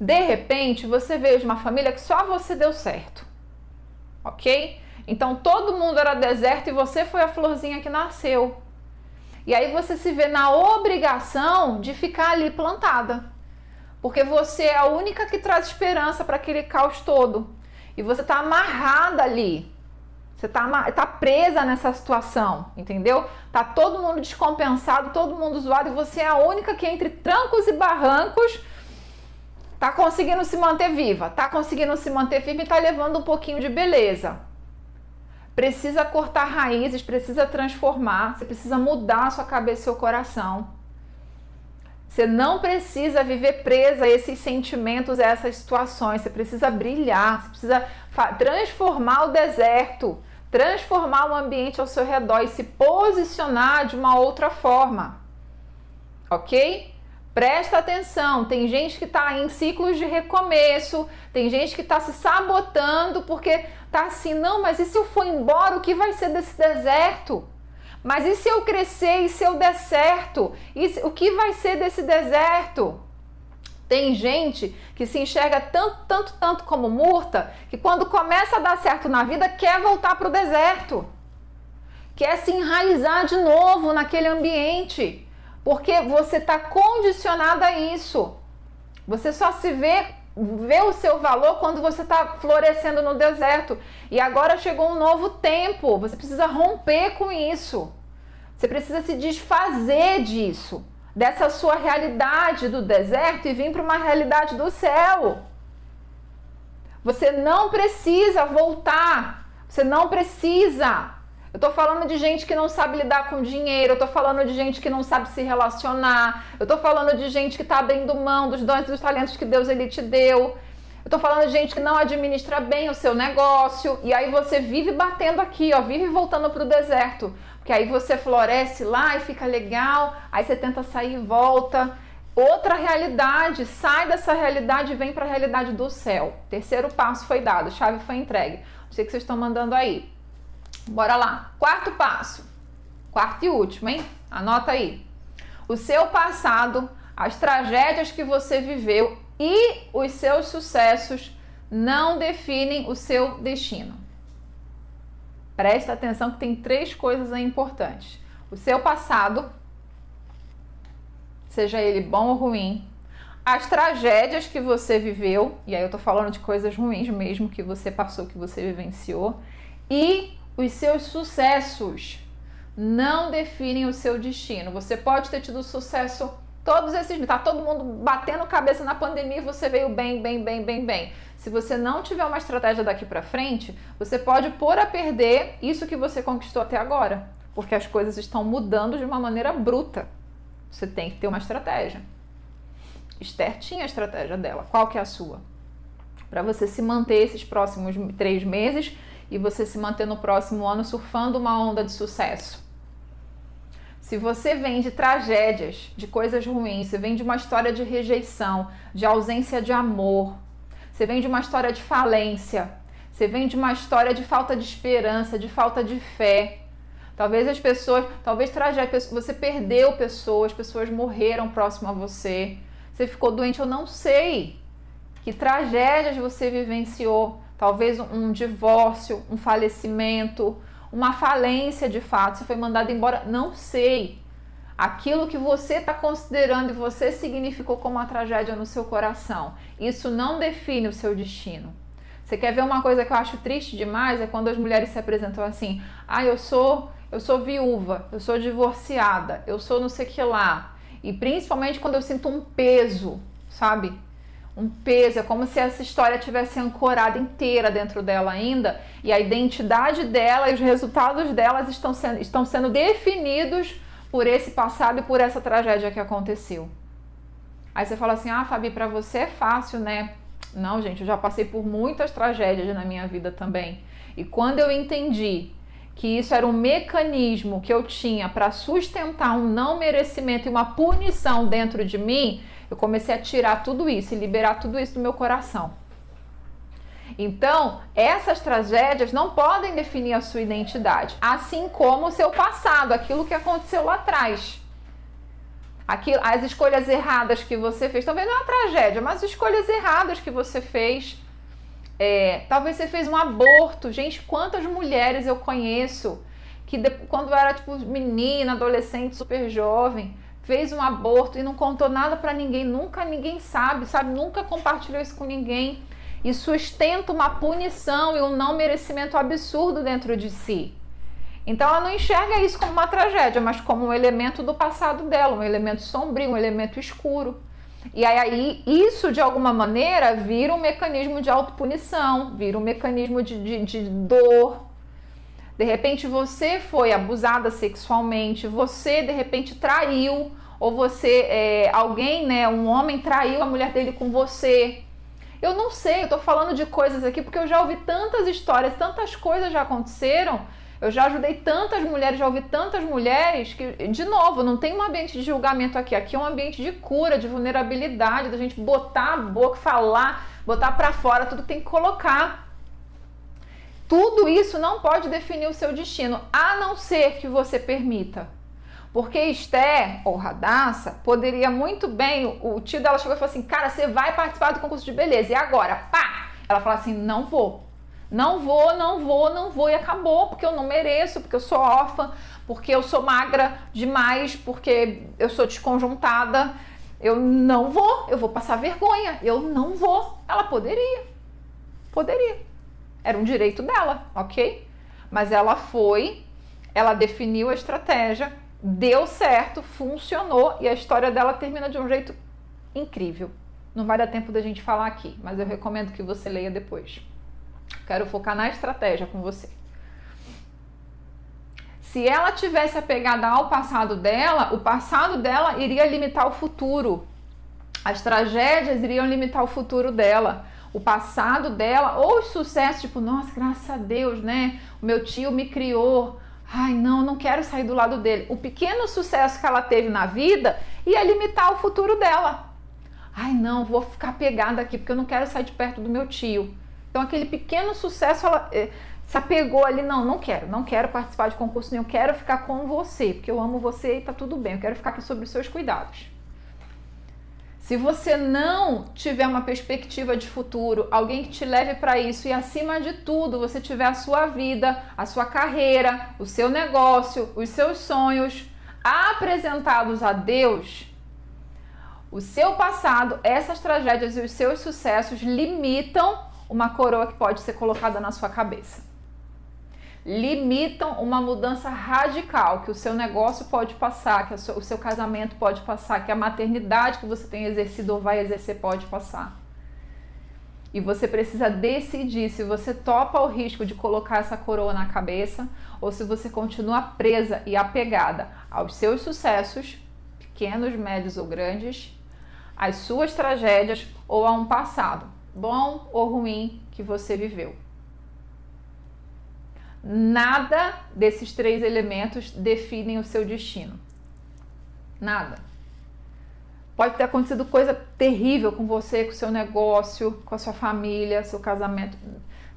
De repente, você veio de uma família que só você deu certo. Ok? Então todo mundo era deserto e você foi a florzinha que nasceu. E aí você se vê na obrigação de ficar ali plantada. Porque você é a única que traz esperança para aquele caos todo. E você está amarrada ali. Você está tá presa nessa situação, entendeu? Tá todo mundo descompensado, todo mundo zoado e você é a única que entre trancos e barrancos Tá conseguindo se manter viva, tá conseguindo se manter firme e tá levando um pouquinho de beleza. Precisa cortar raízes, precisa transformar, você precisa mudar sua cabeça e seu coração. Você não precisa viver presa a esses sentimentos, a essas situações. Você precisa brilhar, você precisa transformar o deserto, transformar o ambiente ao seu redor e se posicionar de uma outra forma. Ok? Presta atenção, tem gente que está em ciclos de recomeço, tem gente que está se sabotando porque tá assim, não, mas e se eu for embora, o que vai ser desse deserto? Mas e se eu crescer e se eu der certo? E o que vai ser desse deserto? Tem gente que se enxerga tanto, tanto, tanto como murta, que quando começa a dar certo na vida, quer voltar para o deserto. Quer se enraizar de novo naquele ambiente porque você está condicionado a isso. Você só se vê, vê o seu valor quando você está florescendo no deserto. E agora chegou um novo tempo. Você precisa romper com isso. Você precisa se desfazer disso, dessa sua realidade do deserto e vir para uma realidade do céu. Você não precisa voltar. Você não precisa eu tô falando de gente que não sabe lidar com dinheiro, eu tô falando de gente que não sabe se relacionar, eu tô falando de gente que tá abrindo mão dos dons e dos talentos que Deus ele te deu. Eu tô falando de gente que não administra bem o seu negócio e aí você vive batendo aqui, ó, vive voltando pro deserto, porque aí você floresce lá e fica legal, aí você tenta sair e volta. Outra realidade, sai dessa realidade e vem para a realidade do céu. Terceiro passo foi dado, chave foi entregue. Não sei o que vocês estão mandando aí. Bora lá. Quarto passo. Quarto e último, hein? Anota aí. O seu passado, as tragédias que você viveu e os seus sucessos não definem o seu destino. Presta atenção que tem três coisas aí importantes. O seu passado, seja ele bom ou ruim, as tragédias que você viveu, e aí eu tô falando de coisas ruins mesmo que você passou, que você vivenciou, e os seus sucessos não definem o seu destino. Você pode ter tido sucesso todos esses, tá todo mundo batendo cabeça na pandemia e você veio bem, bem, bem, bem, bem. Se você não tiver uma estratégia daqui para frente, você pode pôr a perder isso que você conquistou até agora, porque as coisas estão mudando de uma maneira bruta. Você tem que ter uma estratégia. Esther tinha a estratégia dela. Qual que é a sua? Para você se manter esses próximos três meses e você se manter no próximo ano surfando uma onda de sucesso. Se você vem de tragédias, de coisas ruins, você vem de uma história de rejeição, de ausência de amor, você vem de uma história de falência, você vem de uma história de falta de esperança, de falta de fé. Talvez as pessoas, talvez tragédia, você perdeu pessoas, pessoas morreram próximo a você, você ficou doente, eu não sei que tragédias você vivenciou, talvez um divórcio, um falecimento, uma falência de fato, você foi mandado embora, não sei. Aquilo que você está considerando e você significou como uma tragédia no seu coração, isso não define o seu destino. Você quer ver uma coisa que eu acho triste demais? É quando as mulheres se apresentam assim: ah, eu sou, eu sou viúva, eu sou divorciada, eu sou não sei que lá. E principalmente quando eu sinto um peso, sabe? Um peso, é como se essa história tivesse ancorada inteira dentro dela ainda, e a identidade dela e os resultados delas estão sendo, estão sendo definidos por esse passado e por essa tragédia que aconteceu. Aí você fala assim: ah, Fabi, para você é fácil, né? Não, gente, eu já passei por muitas tragédias na minha vida também. E quando eu entendi que isso era um mecanismo que eu tinha para sustentar um não merecimento e uma punição dentro de mim, eu comecei a tirar tudo isso e liberar tudo isso do meu coração. Então, essas tragédias não podem definir a sua identidade, assim como o seu passado, aquilo que aconteceu lá atrás. Aquilo, as escolhas erradas que você fez, talvez não é uma tragédia, mas as escolhas erradas que você fez. É, talvez você fez um aborto. Gente, quantas mulheres eu conheço que de, quando era tipo menina, adolescente, super jovem, fez um aborto e não contou nada para ninguém, nunca ninguém sabe, sabe? Nunca compartilhou isso com ninguém. E sustenta uma punição e um não merecimento absurdo dentro de si. Então ela não enxerga isso como uma tragédia, mas como um elemento do passado dela, um elemento sombrio, um elemento escuro. E aí, isso de alguma maneira vira um mecanismo de autopunição, vira um mecanismo de, de, de dor, de repente você foi abusada sexualmente, você de repente traiu, ou você, é, alguém, né, um homem traiu a mulher dele com você. Eu não sei, eu tô falando de coisas aqui porque eu já ouvi tantas histórias, tantas coisas já aconteceram. Eu já ajudei tantas mulheres, já ouvi tantas mulheres que, de novo, não tem um ambiente de julgamento aqui. Aqui é um ambiente de cura, de vulnerabilidade, da gente botar a boca, falar, botar para fora tudo que tem que colocar. Tudo isso não pode definir o seu destino, a não ser que você permita. Porque Esther, ou Radassa, poderia muito bem, o, tio dela chegou e falou assim, cara, você vai participar do concurso de beleza, e agora? Pá! Ela falou assim, não vou. Não vou, não vou, não vou, e acabou, porque eu não mereço, porque eu sou órfã, porque eu sou magra demais, porque eu sou desconjuntada. Eu não vou, eu vou passar vergonha, eu não vou. Ela poderia, poderia. Era um direito dela, ok? Mas ela foi, ela definiu a estratégia, deu certo, funcionou e a história dela termina de um jeito incrível. Não vai dar tempo da gente falar aqui, mas eu recomendo que você leia depois. Quero focar na estratégia com você. Se ela tivesse apegada ao passado dela, o passado dela iria limitar o futuro. As tragédias iriam limitar o futuro dela o passado dela, ou os sucessos, tipo, nossa, graças a Deus, né? O meu tio me criou. Ai, não, não quero sair do lado dele. O pequeno sucesso que ela teve na vida ia limitar o futuro dela. Ai, não, vou ficar pegada aqui porque eu não quero sair de perto do meu tio. Então, aquele pequeno sucesso, ela eh, se apegou ali, não, não quero, não quero participar de concurso nenhum, quero ficar com você, porque eu amo você e tá tudo bem, eu quero ficar aqui sobre os seus cuidados. Se você não tiver uma perspectiva de futuro, alguém que te leve para isso e acima de tudo, você tiver a sua vida, a sua carreira, o seu negócio, os seus sonhos apresentados a Deus, o seu passado, essas tragédias e os seus sucessos limitam uma coroa que pode ser colocada na sua cabeça. Limitam uma mudança radical que o seu negócio pode passar, que o seu casamento pode passar, que a maternidade que você tem exercido ou vai exercer pode passar. E você precisa decidir se você topa o risco de colocar essa coroa na cabeça ou se você continua presa e apegada aos seus sucessos, pequenos, médios ou grandes, às suas tragédias ou a um passado, bom ou ruim, que você viveu. Nada desses três elementos definem o seu destino. Nada. Pode ter acontecido coisa terrível com você, com o seu negócio, com a sua família, seu casamento.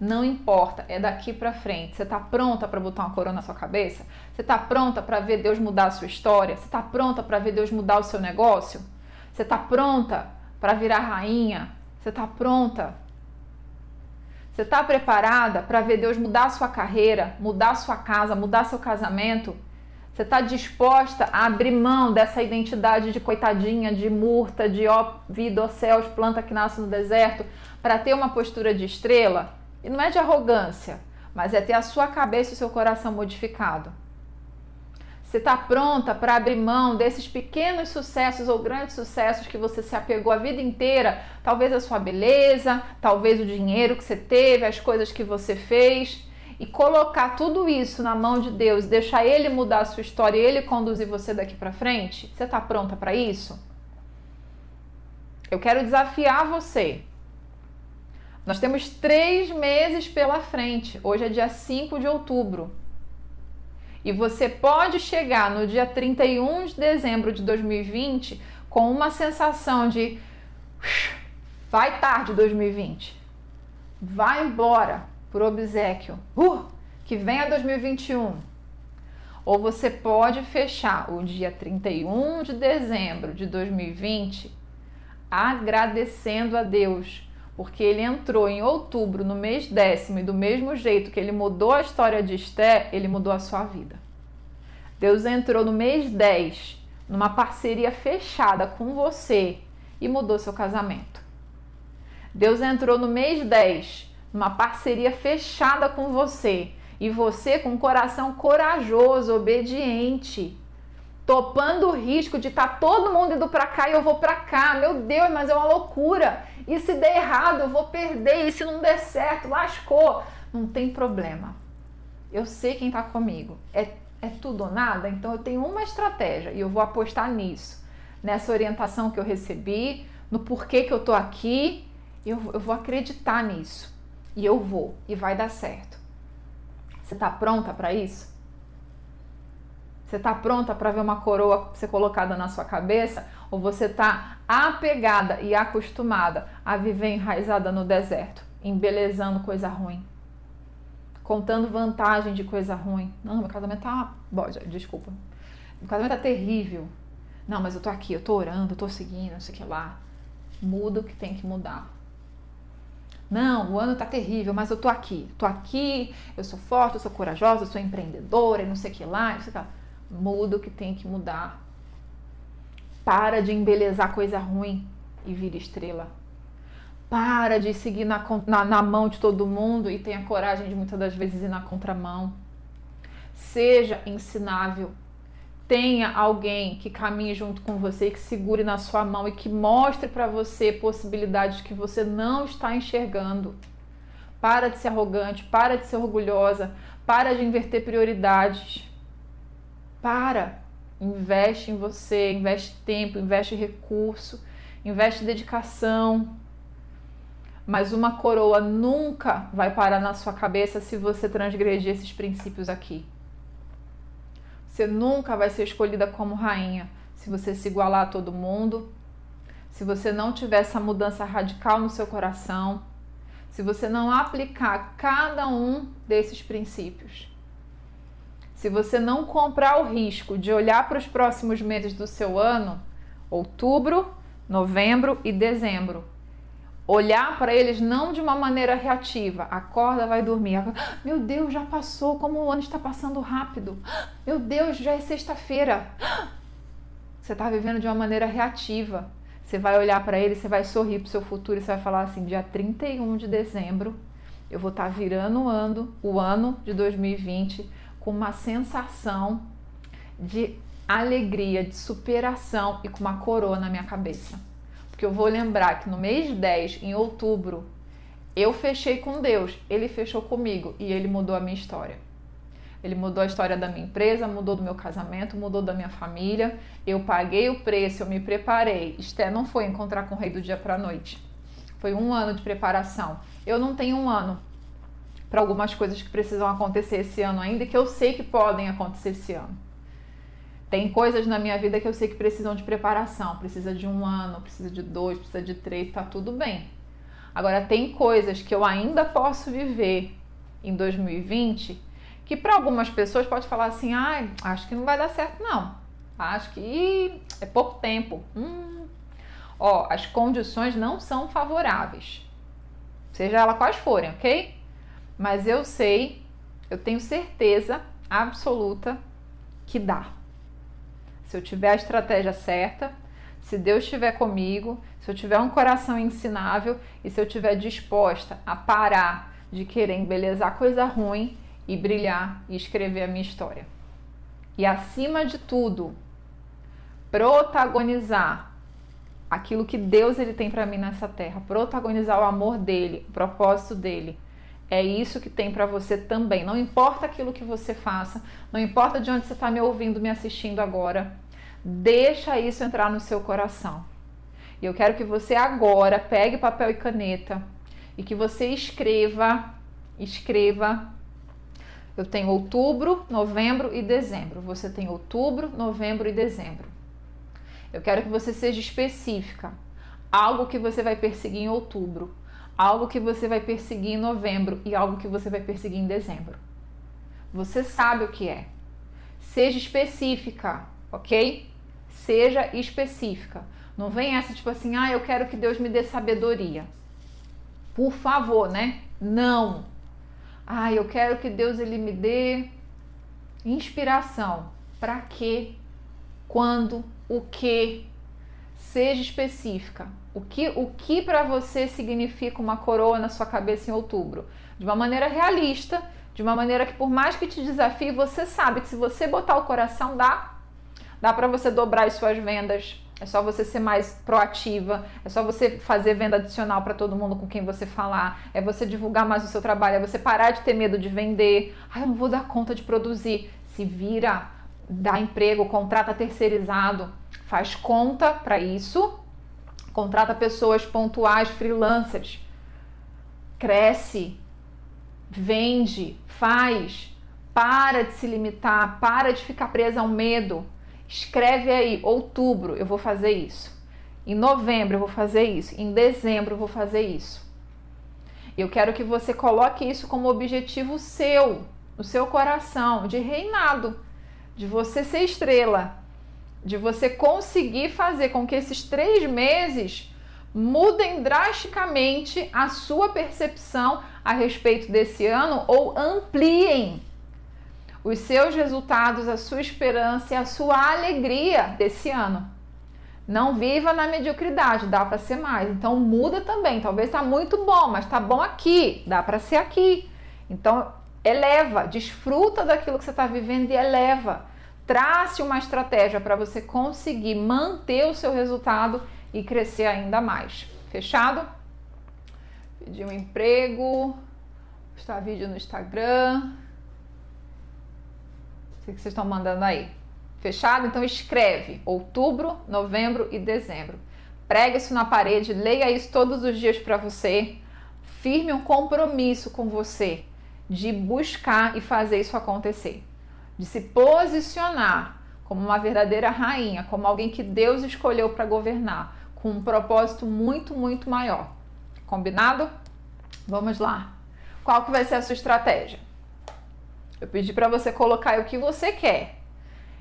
Não importa, é daqui para frente. Você está pronta para botar uma coroa na sua cabeça? Você está pronta para ver Deus mudar a sua história? Você está pronta para ver Deus mudar o seu negócio? Você está pronta para virar rainha? Você está pronta você está preparada para ver Deus mudar a sua carreira, mudar a sua casa, mudar seu casamento? Você está disposta a abrir mão dessa identidade de coitadinha, de murta, de ó vida, ó céus, planta que nasce no deserto, para ter uma postura de estrela? E não é de arrogância, mas é ter a sua cabeça e o seu coração modificado. Você está pronta para abrir mão desses pequenos sucessos ou grandes sucessos que você se apegou a vida inteira? Talvez a sua beleza, talvez o dinheiro que você teve, as coisas que você fez. E colocar tudo isso na mão de Deus, deixar Ele mudar a sua história e Ele conduzir você daqui para frente? Você está pronta para isso? Eu quero desafiar você. Nós temos três meses pela frente. Hoje é dia 5 de outubro. E você pode chegar no dia 31 de dezembro de 2020 com uma sensação de vai tarde 2020. Vai embora por obsequio. Uh, que venha 2021. Ou você pode fechar o dia 31 de dezembro de 2020 agradecendo a Deus porque ele entrou em outubro, no mês décimo, e do mesmo jeito que ele mudou a história de Esté, ele mudou a sua vida. Deus entrou no mês 10, numa parceria fechada com você e mudou seu casamento. Deus entrou no mês 10, numa parceria fechada com você e você com um coração corajoso, obediente, topando o risco de estar tá todo mundo indo para cá e eu vou para cá. Meu Deus, mas é uma loucura. E se der errado, eu vou perder. E se não der certo, lascou. Não tem problema. Eu sei quem está comigo. É, é tudo ou nada? Então eu tenho uma estratégia e eu vou apostar nisso. Nessa orientação que eu recebi, no porquê que eu tô aqui. Eu, eu vou acreditar nisso. E eu vou. E vai dar certo. Você está pronta para isso? Você está pronta para ver uma coroa ser colocada na sua cabeça? Ou você está apegada e acostumada a viver enraizada no deserto, embelezando coisa ruim? Contando vantagem de coisa ruim. Não, meu casamento tá. Desculpa. Meu casamento tá terrível. Não, mas eu tô aqui, eu tô orando, eu tô seguindo, não sei o que lá. Muda o que tem que mudar. Não, o ano tá terrível, mas eu tô aqui. Tô aqui, eu sou forte, eu sou corajosa, eu sou empreendedora, não sei o que lá, não sei o que lá. Muda o que tem que mudar. Para de embelezar coisa ruim e vira estrela. Para de seguir na, na, na mão de todo mundo e tenha coragem de muitas das vezes ir na contramão. Seja ensinável. Tenha alguém que caminhe junto com você, que segure na sua mão e que mostre para você possibilidades que você não está enxergando. Para de ser arrogante, para de ser orgulhosa, para de inverter prioridades. Para, investe em você, investe tempo, investe recurso, investe dedicação. Mas uma coroa nunca vai parar na sua cabeça se você transgredir esses princípios aqui. Você nunca vai ser escolhida como rainha se você se igualar a todo mundo, se você não tiver essa mudança radical no seu coração, se você não aplicar cada um desses princípios se você não comprar o risco de olhar para os próximos meses do seu ano, outubro, novembro e dezembro, olhar para eles não de uma maneira reativa, acorda, vai dormir. Meu Deus, já passou, como o ano está passando rápido. Meu Deus, já é sexta-feira. Você está vivendo de uma maneira reativa. Você vai olhar para ele, você vai sorrir para o seu futuro e você vai falar assim: dia 31 de dezembro eu vou estar tá virando o ano, o ano de 2020 com uma sensação de alegria, de superação e com uma coroa na minha cabeça. Porque eu vou lembrar que no mês 10, em outubro, eu fechei com Deus, ele fechou comigo e ele mudou a minha história. Ele mudou a história da minha empresa, mudou do meu casamento, mudou da minha família. Eu paguei o preço, eu me preparei. Esté não foi encontrar com o rei do dia para noite. Foi um ano de preparação. Eu não tenho um ano para algumas coisas que precisam acontecer esse ano ainda, que eu sei que podem acontecer esse ano. Tem coisas na minha vida que eu sei que precisam de preparação, precisa de um ano, precisa de dois, precisa de três, tá tudo bem. Agora tem coisas que eu ainda posso viver em 2020 que para algumas pessoas pode falar assim, ah, acho que não vai dar certo não, acho que é pouco tempo. Hum. Ó, as condições não são favoráveis, seja ela quais forem, ok? Mas eu sei, eu tenho certeza absoluta que dá. Se eu tiver a estratégia certa, se Deus estiver comigo, se eu tiver um coração ensinável e se eu estiver disposta a parar de querer embelezar coisa ruim e brilhar e escrever a minha história. E acima de tudo, protagonizar aquilo que Deus ele tem para mim nessa terra, protagonizar o amor dele, o propósito dele é isso que tem para você também. Não importa aquilo que você faça, não importa de onde você está me ouvindo, me assistindo agora, deixa isso entrar no seu coração. E eu quero que você agora pegue papel e caneta e que você escreva, escreva. Eu tenho outubro, novembro e dezembro. Você tem outubro, novembro e dezembro. Eu quero que você seja específica. Algo que você vai perseguir em outubro, algo que você vai perseguir em novembro e algo que você vai perseguir em dezembro. Você sabe o que é. Seja específica, ok? Seja específica. Não vem essa tipo assim, ah, eu quero que Deus me dê sabedoria. Por favor, né? Não. Ah, eu quero que Deus ele me dê inspiração. Para quê? Quando? O que? Seja específica. O que, o que para você significa uma coroa na sua cabeça em outubro? De uma maneira realista, de uma maneira que por mais que te desafie, você sabe que se você botar o coração, dá. Dá para você dobrar as suas vendas. É só você ser mais proativa, é só você fazer venda adicional para todo mundo com quem você falar, é você divulgar mais o seu trabalho, é você parar de ter medo de vender. Ah, eu não vou dar conta de produzir. Se vira, dá emprego, contrata terceirizado, faz conta para isso contrata pessoas pontuais, freelancers, cresce, vende, faz, para de se limitar, para de ficar presa ao medo. Escreve aí, outubro eu vou fazer isso. Em novembro eu vou fazer isso. Em dezembro eu vou fazer isso. Eu quero que você coloque isso como objetivo seu, no seu coração, de reinado, de você ser estrela, de você conseguir fazer com que esses três meses mudem drasticamente a sua percepção a respeito desse ano ou ampliem os seus resultados, a sua esperança e a sua alegria desse ano. Não viva na mediocridade, dá para ser mais. Então muda também. Talvez está muito bom, mas está bom aqui, dá para ser aqui. Então eleva, desfruta daquilo que você está vivendo e eleva trace uma estratégia para você conseguir manter o seu resultado e crescer ainda mais. Fechado? Pedir um emprego, postar vídeo no Instagram. O que vocês estão mandando aí. Fechado? Então escreve outubro, novembro e dezembro. Prega isso na parede, leia isso todos os dias para você. Firme um compromisso com você de buscar e fazer isso acontecer de se posicionar como uma verdadeira rainha, como alguém que Deus escolheu para governar, com um propósito muito, muito maior. Combinado? Vamos lá. Qual que vai ser a sua estratégia? Eu pedi para você colocar o que você quer.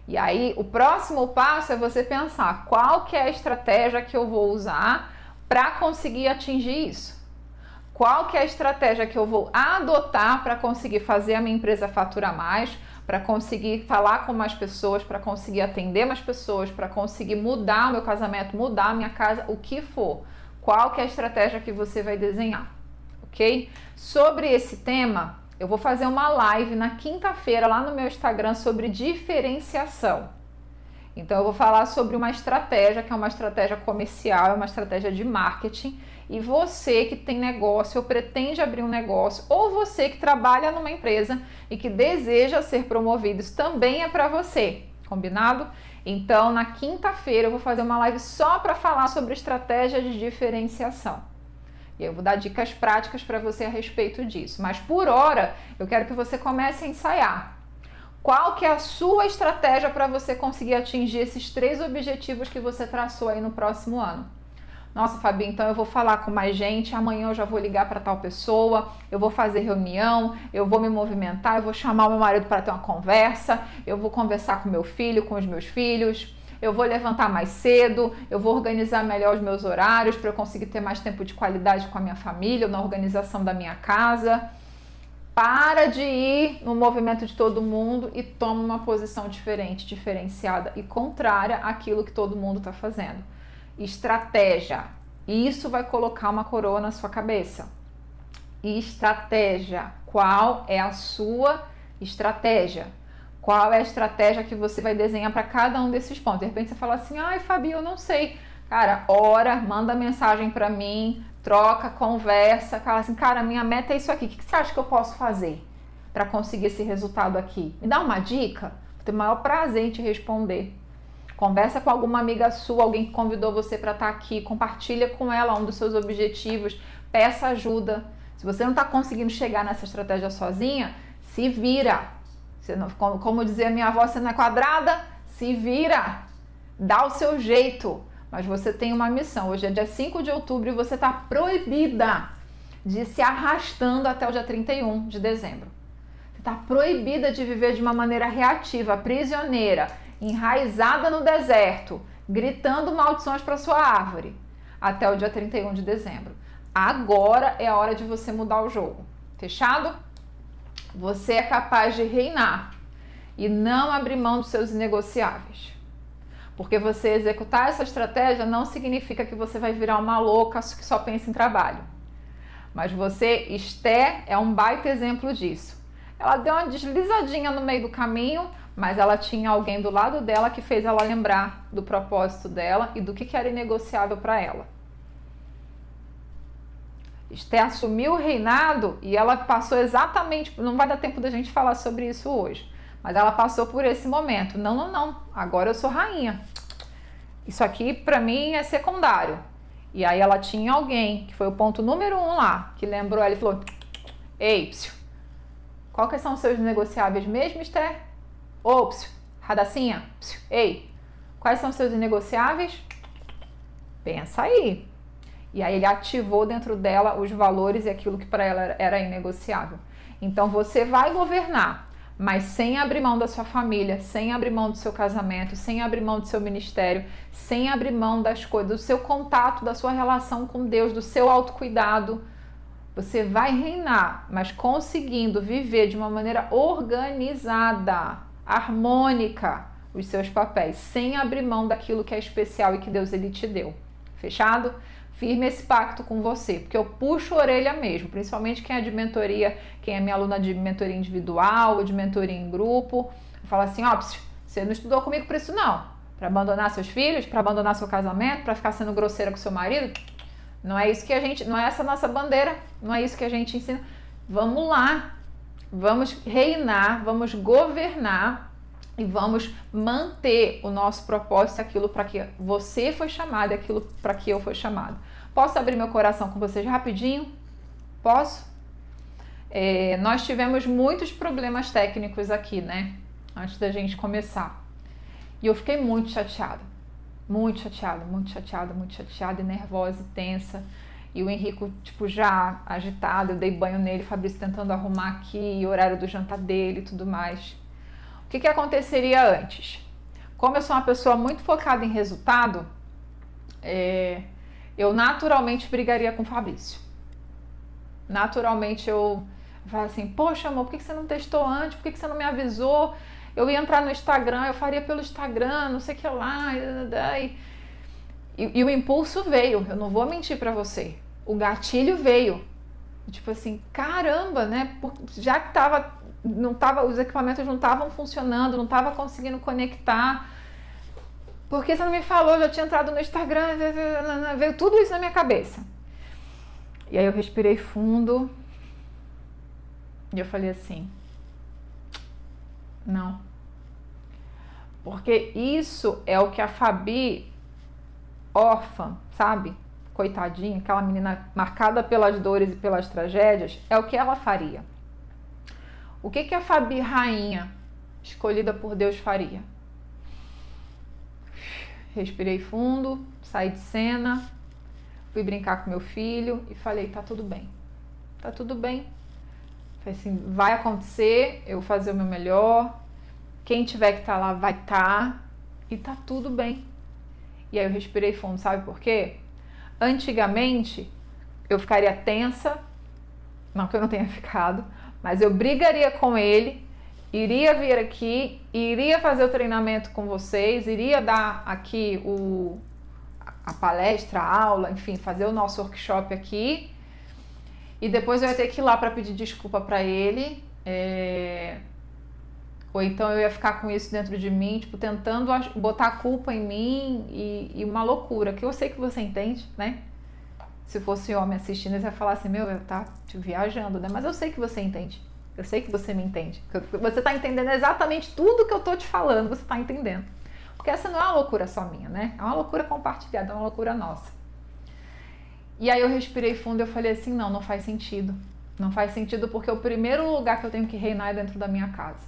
E aí, o próximo passo é você pensar qual que é a estratégia que eu vou usar para conseguir atingir isso. Qual que é a estratégia que eu vou adotar para conseguir fazer a minha empresa faturar mais, para conseguir falar com mais pessoas, para conseguir atender mais pessoas, para conseguir mudar o meu casamento, mudar a minha casa, o que for. Qual que é a estratégia que você vai desenhar? ok? Sobre esse tema, eu vou fazer uma live na quinta-feira lá no meu Instagram sobre diferenciação. Então eu vou falar sobre uma estratégia que é uma estratégia comercial, é uma estratégia de marketing. E você que tem negócio ou pretende abrir um negócio, ou você que trabalha numa empresa e que deseja ser promovido, isso também é para você, combinado? Então, na quinta-feira eu vou fazer uma live só para falar sobre estratégia de diferenciação. E eu vou dar dicas práticas para você a respeito disso. Mas por hora, eu quero que você comece a ensaiar. Qual que é a sua estratégia para você conseguir atingir esses três objetivos que você traçou aí no próximo ano? Nossa, Fabi, então eu vou falar com mais gente, amanhã eu já vou ligar para tal pessoa, eu vou fazer reunião, eu vou me movimentar, eu vou chamar o meu marido para ter uma conversa, eu vou conversar com meu filho, com os meus filhos, eu vou levantar mais cedo, eu vou organizar melhor os meus horários para eu conseguir ter mais tempo de qualidade com a minha família, na organização da minha casa. Para de ir no movimento de todo mundo e toma uma posição diferente, diferenciada e contrária àquilo que todo mundo está fazendo. Estratégia. Isso vai colocar uma coroa na sua cabeça. Estratégia. Qual é a sua estratégia? Qual é a estratégia que você vai desenhar para cada um desses pontos? De repente você fala assim: ai, Fabi, eu não sei. Cara, ora, manda mensagem para mim, troca, conversa, fala assim, cara, minha meta é isso aqui. O que você acha que eu posso fazer para conseguir esse resultado aqui? Me dá uma dica? Vou ter o maior prazer em te responder. Conversa com alguma amiga sua, alguém que convidou você para estar tá aqui, compartilha com ela um dos seus objetivos, peça ajuda. Se você não está conseguindo chegar nessa estratégia sozinha, se vira. Não, como, como dizia minha avó, você não é quadrada, se vira. Dá o seu jeito. Mas você tem uma missão. Hoje é dia 5 de outubro e você está proibida de se arrastando até o dia 31 de dezembro. Você está proibida de viver de uma maneira reativa, prisioneira enraizada no deserto, gritando maldições para sua árvore, até o dia 31 de dezembro. Agora é a hora de você mudar o jogo. Fechado? Você é capaz de reinar e não abrir mão dos seus negociáveis. Porque você executar essa estratégia não significa que você vai virar uma louca que só pensa em trabalho. Mas você, Esté, é um baita exemplo disso. Ela deu uma deslizadinha no meio do caminho, mas ela tinha alguém do lado dela que fez ela lembrar do propósito dela e do que, era inegociável para ela. Esté assumiu o reinado e ela passou exatamente. Não vai dar tempo da gente falar sobre isso hoje, mas ela passou por esse momento. Não, não, não. Agora eu sou rainha. Isso aqui para mim é secundário. E aí ela tinha alguém que foi o ponto número um lá que lembrou ela e falou: Ei, psiu, que são os seus negociáveis mesmo, Esther? Ô, radacinha, psiu, ei, quais são seus inegociáveis? Pensa aí. E aí ele ativou dentro dela os valores e aquilo que para ela era inegociável. Então você vai governar, mas sem abrir mão da sua família, sem abrir mão do seu casamento, sem abrir mão do seu ministério, sem abrir mão das coisas, do seu contato, da sua relação com Deus, do seu autocuidado. Você vai reinar, mas conseguindo viver de uma maneira organizada harmônica os seus papéis, sem abrir mão daquilo que é especial e que Deus ele te deu. Fechado? Firme esse pacto com você, porque eu puxo a orelha mesmo, principalmente quem é de mentoria, quem é minha aluna de mentoria individual ou de mentoria em grupo. Fala assim: ó, você não estudou comigo para isso, não. Para abandonar seus filhos, para abandonar seu casamento, para ficar sendo grosseira com seu marido. Não é isso que a gente, não é essa nossa bandeira, não é isso que a gente ensina. Vamos lá, Vamos reinar, vamos governar e vamos manter o nosso propósito, aquilo para que você foi chamado, aquilo para que eu fui chamado. Posso abrir meu coração com vocês rapidinho? Posso? É, nós tivemos muitos problemas técnicos aqui, né? Antes da gente começar. E eu fiquei muito chateada. Muito chateada, muito chateada, muito chateada e nervosa e tensa. E o Henrico, tipo, já agitado, eu dei banho nele, Fabrício tentando arrumar aqui, o horário do jantar dele e tudo mais. O que, que aconteceria antes? Como eu sou uma pessoa muito focada em resultado, é, eu naturalmente brigaria com o Fabrício. Naturalmente eu falo assim, poxa amor, por que você não testou antes? Por que você não me avisou? Eu ia entrar no Instagram, eu faria pelo Instagram, não sei o que lá. E, e, e o impulso veio, eu não vou mentir para você. O gatilho veio. Tipo assim, caramba, né? Já que tava, não tava, os equipamentos não estavam funcionando, não tava conseguindo conectar. Por que você não me falou? Eu já tinha entrado no Instagram, veio tudo isso na minha cabeça. E aí eu respirei fundo e eu falei assim: não. Porque isso é o que a Fabi, órfã, sabe? Coitadinha, aquela menina marcada pelas dores e pelas tragédias, é o que ela faria. O que, que a Fabi, rainha, escolhida por Deus, faria? Respirei fundo, saí de cena, fui brincar com meu filho e falei: tá tudo bem, tá tudo bem. Assim: vai acontecer, eu vou fazer o meu melhor, quem tiver que estar tá lá vai estar tá, e tá tudo bem. E aí eu respirei fundo, sabe por quê? Antigamente eu ficaria tensa, não que eu não tenha ficado, mas eu brigaria com ele, iria vir aqui, iria fazer o treinamento com vocês, iria dar aqui o, a palestra, a aula, enfim, fazer o nosso workshop aqui. E depois eu ia ter que ir lá para pedir desculpa para ele. É... Ou então eu ia ficar com isso dentro de mim, tipo, tentando botar a culpa em mim e, e uma loucura, que eu sei que você entende, né? Se fosse homem assistindo, ele ia falar assim, meu, eu tá viajando, né? Mas eu sei que você entende. Eu sei que você me entende. Você tá entendendo exatamente tudo que eu tô te falando, você tá entendendo. Porque essa não é uma loucura só minha, né? É uma loucura compartilhada, é uma loucura nossa. E aí eu respirei fundo e eu falei assim: não, não faz sentido. Não faz sentido porque o primeiro lugar que eu tenho que reinar é dentro da minha casa.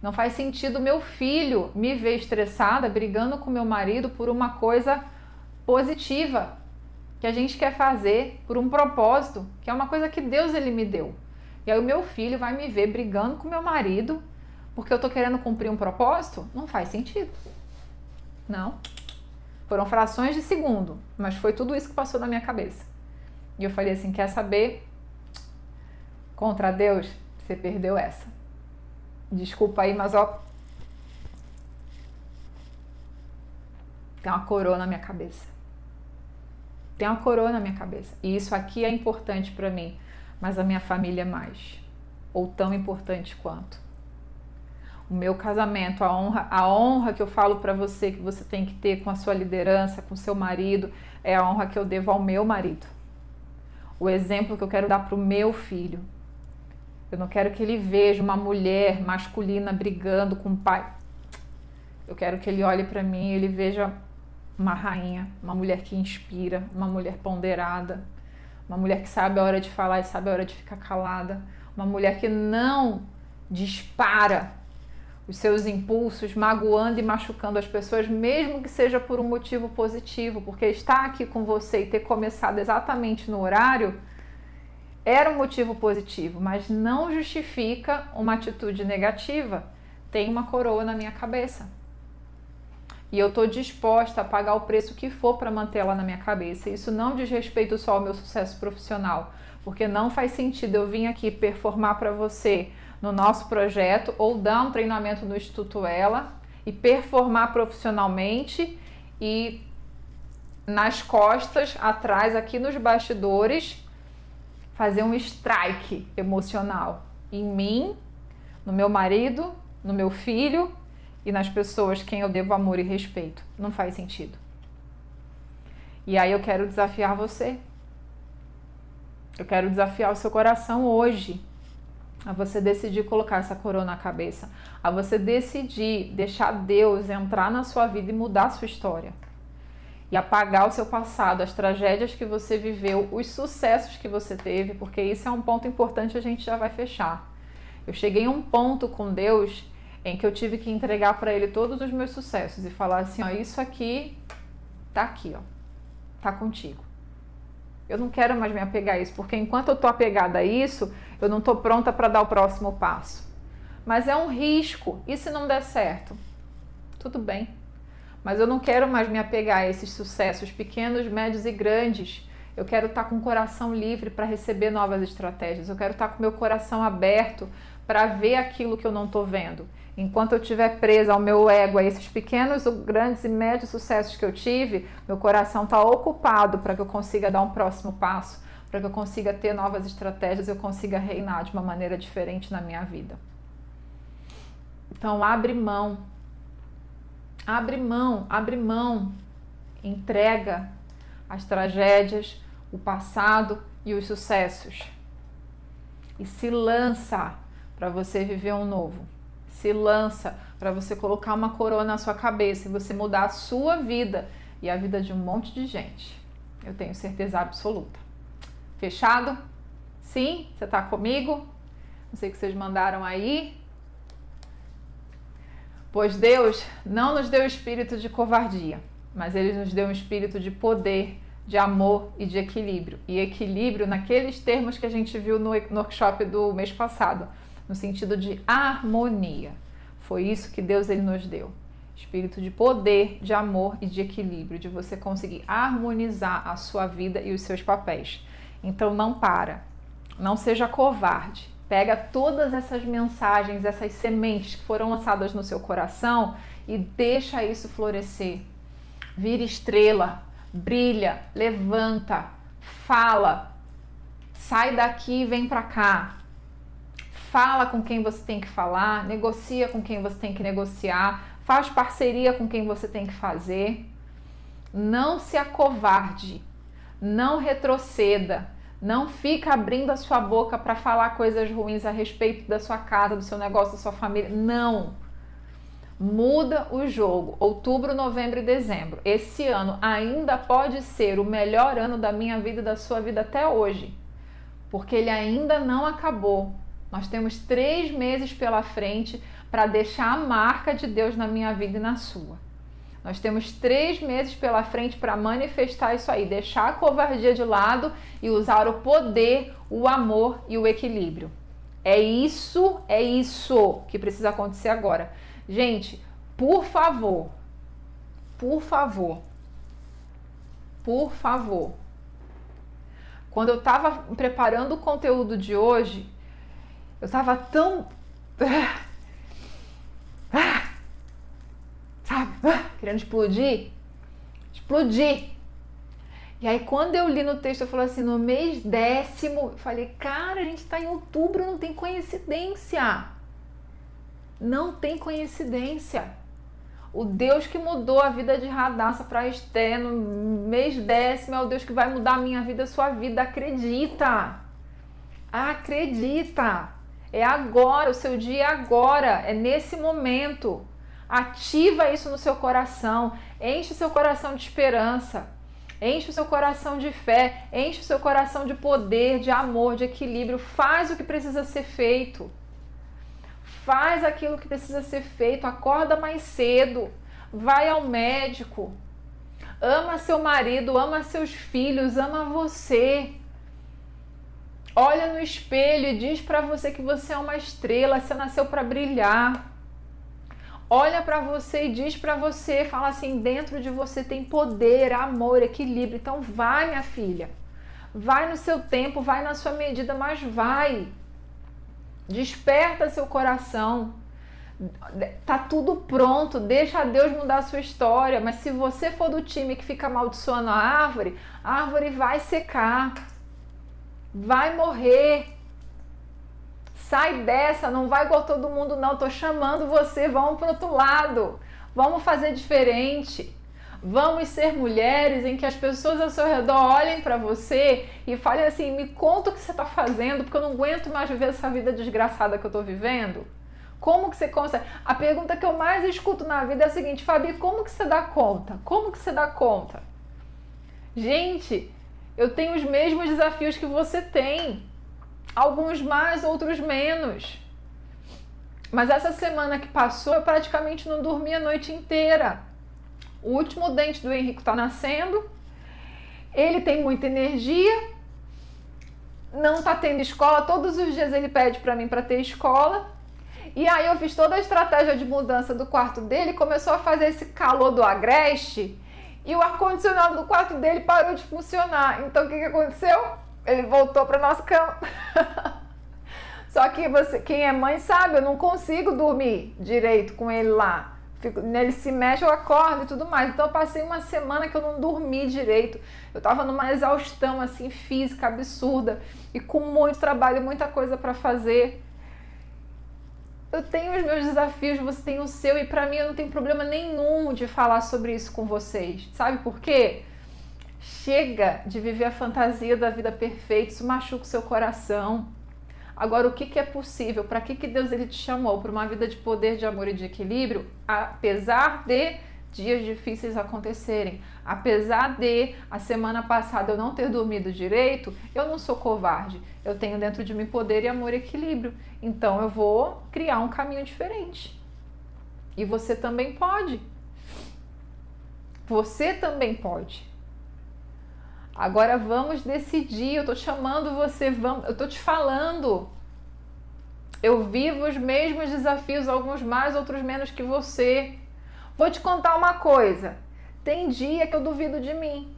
Não faz sentido meu filho me ver estressada, brigando com meu marido por uma coisa positiva que a gente quer fazer, por um propósito, que é uma coisa que Deus ele me deu. E aí o meu filho vai me ver brigando com meu marido porque eu tô querendo cumprir um propósito, não faz sentido. Não. Foram frações de segundo, mas foi tudo isso que passou na minha cabeça. E eu falei assim: quer saber? Contra Deus, você perdeu essa. Desculpa aí, mas ó. Tem uma coroa na minha cabeça. Tem uma coroa na minha cabeça. E isso aqui é importante para mim, mas a minha família é mais. Ou tão importante quanto o meu casamento, a honra, a honra que eu falo para você que você tem que ter com a sua liderança, com seu marido, é a honra que eu devo ao meu marido. O exemplo que eu quero dar para o meu filho. Eu não quero que ele veja uma mulher masculina brigando com o pai. Eu quero que ele olhe para mim e ele veja uma rainha, uma mulher que inspira, uma mulher ponderada, uma mulher que sabe a hora de falar e sabe a hora de ficar calada, uma mulher que não dispara os seus impulsos, magoando e machucando as pessoas, mesmo que seja por um motivo positivo, porque estar aqui com você e ter começado exatamente no horário era um motivo positivo, mas não justifica uma atitude negativa. Tem uma coroa na minha cabeça. E eu estou disposta a pagar o preço que for para mantê-la na minha cabeça. Isso não diz respeito só ao meu sucesso profissional, porque não faz sentido eu vir aqui performar para você no nosso projeto ou dar um treinamento no Instituto Ela e performar profissionalmente e nas costas, atrás, aqui nos bastidores, fazer um strike emocional em mim, no meu marido, no meu filho e nas pessoas quem eu devo amor e respeito. Não faz sentido. E aí eu quero desafiar você. Eu quero desafiar o seu coração hoje a você decidir colocar essa coroa na cabeça, a você decidir deixar Deus entrar na sua vida e mudar a sua história. E apagar o seu passado, as tragédias que você viveu, os sucessos que você teve, porque isso é um ponto importante, a gente já vai fechar. Eu cheguei a um ponto com Deus em que eu tive que entregar para ele todos os meus sucessos e falar assim, ó, isso aqui tá aqui, ó. Tá contigo. Eu não quero mais me apegar a isso, porque enquanto eu tô apegada a isso, eu não estou pronta para dar o próximo passo. Mas é um risco. E se não der certo? Tudo bem. Mas eu não quero mais me apegar a esses sucessos pequenos, médios e grandes. Eu quero estar tá com o coração livre para receber novas estratégias. Eu quero estar tá com meu coração aberto para ver aquilo que eu não estou vendo. Enquanto eu estiver presa ao meu ego, a esses pequenos, grandes e médios sucessos que eu tive, meu coração está ocupado para que eu consiga dar um próximo passo para que eu consiga ter novas estratégias, eu consiga reinar de uma maneira diferente na minha vida. Então, abre mão. Abre mão, abre mão. Entrega as tragédias, o passado e os sucessos. E se lança para você viver um novo. Se lança para você colocar uma coroa na sua cabeça e você mudar a sua vida e a vida de um monte de gente. Eu tenho certeza absoluta. Fechado? Sim? Você está comigo? Não sei o que vocês mandaram aí. Pois Deus não nos deu espírito de covardia, mas Ele nos deu um espírito de poder, de amor e de equilíbrio. E equilíbrio naqueles termos que a gente viu no, workshop do mês passado, no sentido de harmonia. Foi isso que Deus ele nos deu. Espírito de poder, de amor e de equilíbrio, de você conseguir harmonizar a sua vida e os seus papéis. Então não para. Não seja covarde. Pega todas essas mensagens, essas sementes que foram lançadas no seu coração e deixa isso florescer. Vira estrela, brilha, levanta, fala. Sai daqui e vem para cá. Fala com quem você tem que falar, negocia com quem você tem que negociar, faz parceria com quem você tem que fazer. Não se acovarde, não retroceda, não fica abrindo a sua boca para falar coisas ruins a respeito da sua casa, do seu negócio, da sua família. Não. Muda o jogo. Outubro, novembro e dezembro. Esse ano ainda pode ser o melhor ano da minha vida e da sua vida até hoje, porque ele ainda não acabou. Nós temos três meses pela frente para deixar a marca de Deus na minha vida e na sua. Nós temos três meses pela frente para manifestar isso aí, deixar a covardia de lado e usar o poder, o amor e o equilíbrio. É isso, é isso que precisa acontecer agora. Gente, por favor, por favor, por favor. Quando eu estava preparando o conteúdo de hoje, eu estava tão sabe? Querendo explodir. Explodir. E aí, quando eu li no texto, eu falei assim: no mês décimo, eu falei, cara, a gente está em outubro, não tem coincidência. Não tem coincidência. O Deus que mudou a vida de Radassa para Esté no mês décimo é o Deus que vai mudar a minha vida, a sua vida. Acredita. Acredita. É agora, o seu dia é agora, é nesse momento. Ativa isso no seu coração, enche o seu coração de esperança, enche o seu coração de fé, enche o seu coração de poder, de amor, de equilíbrio. Faz o que precisa ser feito. Faz aquilo que precisa ser feito. Acorda mais cedo. Vai ao médico. Ama seu marido, ama seus filhos, ama você. Olha no espelho e diz para você que você é uma estrela, você nasceu para brilhar olha para você e diz para você, fala assim, dentro de você tem poder, amor, equilíbrio. Então vai, minha filha. Vai no seu tempo, vai na sua medida, mas vai. Desperta seu coração. Tá tudo pronto, deixa Deus mudar a sua história, mas se você for do time que fica amaldiçoando a árvore, a árvore vai secar. Vai morrer. Sai dessa, não vai igual todo mundo, não. Tô chamando você, vamos pro outro lado. Vamos fazer diferente. Vamos ser mulheres em que as pessoas ao seu redor olhem para você e falem assim: me conta o que você está fazendo, porque eu não aguento mais viver essa vida desgraçada que eu estou vivendo. Como que você consegue? A pergunta que eu mais escuto na vida é a seguinte: Fabi, como que você dá conta? Como que você dá conta? Gente, eu tenho os mesmos desafios que você tem. Alguns mais, outros menos. Mas essa semana que passou, eu praticamente não dormi a noite inteira. O último dente do Henrique está nascendo. Ele tem muita energia. Não está tendo escola. Todos os dias ele pede para mim para ter escola. E aí eu fiz toda a estratégia de mudança do quarto dele. Começou a fazer esse calor do agreste. E o ar-condicionado do quarto dele parou de funcionar. Então o que, que aconteceu? ele voltou para nossa cama. Só que você, quem é mãe sabe, eu não consigo dormir direito com ele lá. fico, ele se mexe, eu acordo e tudo mais. Então eu passei uma semana que eu não dormi direito. Eu tava numa exaustão assim física absurda e com muito trabalho, muita coisa para fazer. Eu tenho os meus desafios, você tem o seu e para mim eu não tenho problema nenhum de falar sobre isso com vocês. Sabe por quê? Chega de viver a fantasia da vida perfeita, isso machuca o seu coração. Agora, o que, que é possível? Para que, que Deus ele te chamou? Para uma vida de poder, de amor e de equilíbrio, apesar de dias difíceis acontecerem. Apesar de a semana passada eu não ter dormido direito, eu não sou covarde. Eu tenho dentro de mim poder e amor e equilíbrio. Então eu vou criar um caminho diferente. E você também pode. Você também pode. Agora vamos decidir. Eu tô chamando você, vamos, eu tô te falando. Eu vivo os mesmos desafios, alguns mais, outros menos que você. Vou te contar uma coisa. Tem dia que eu duvido de mim.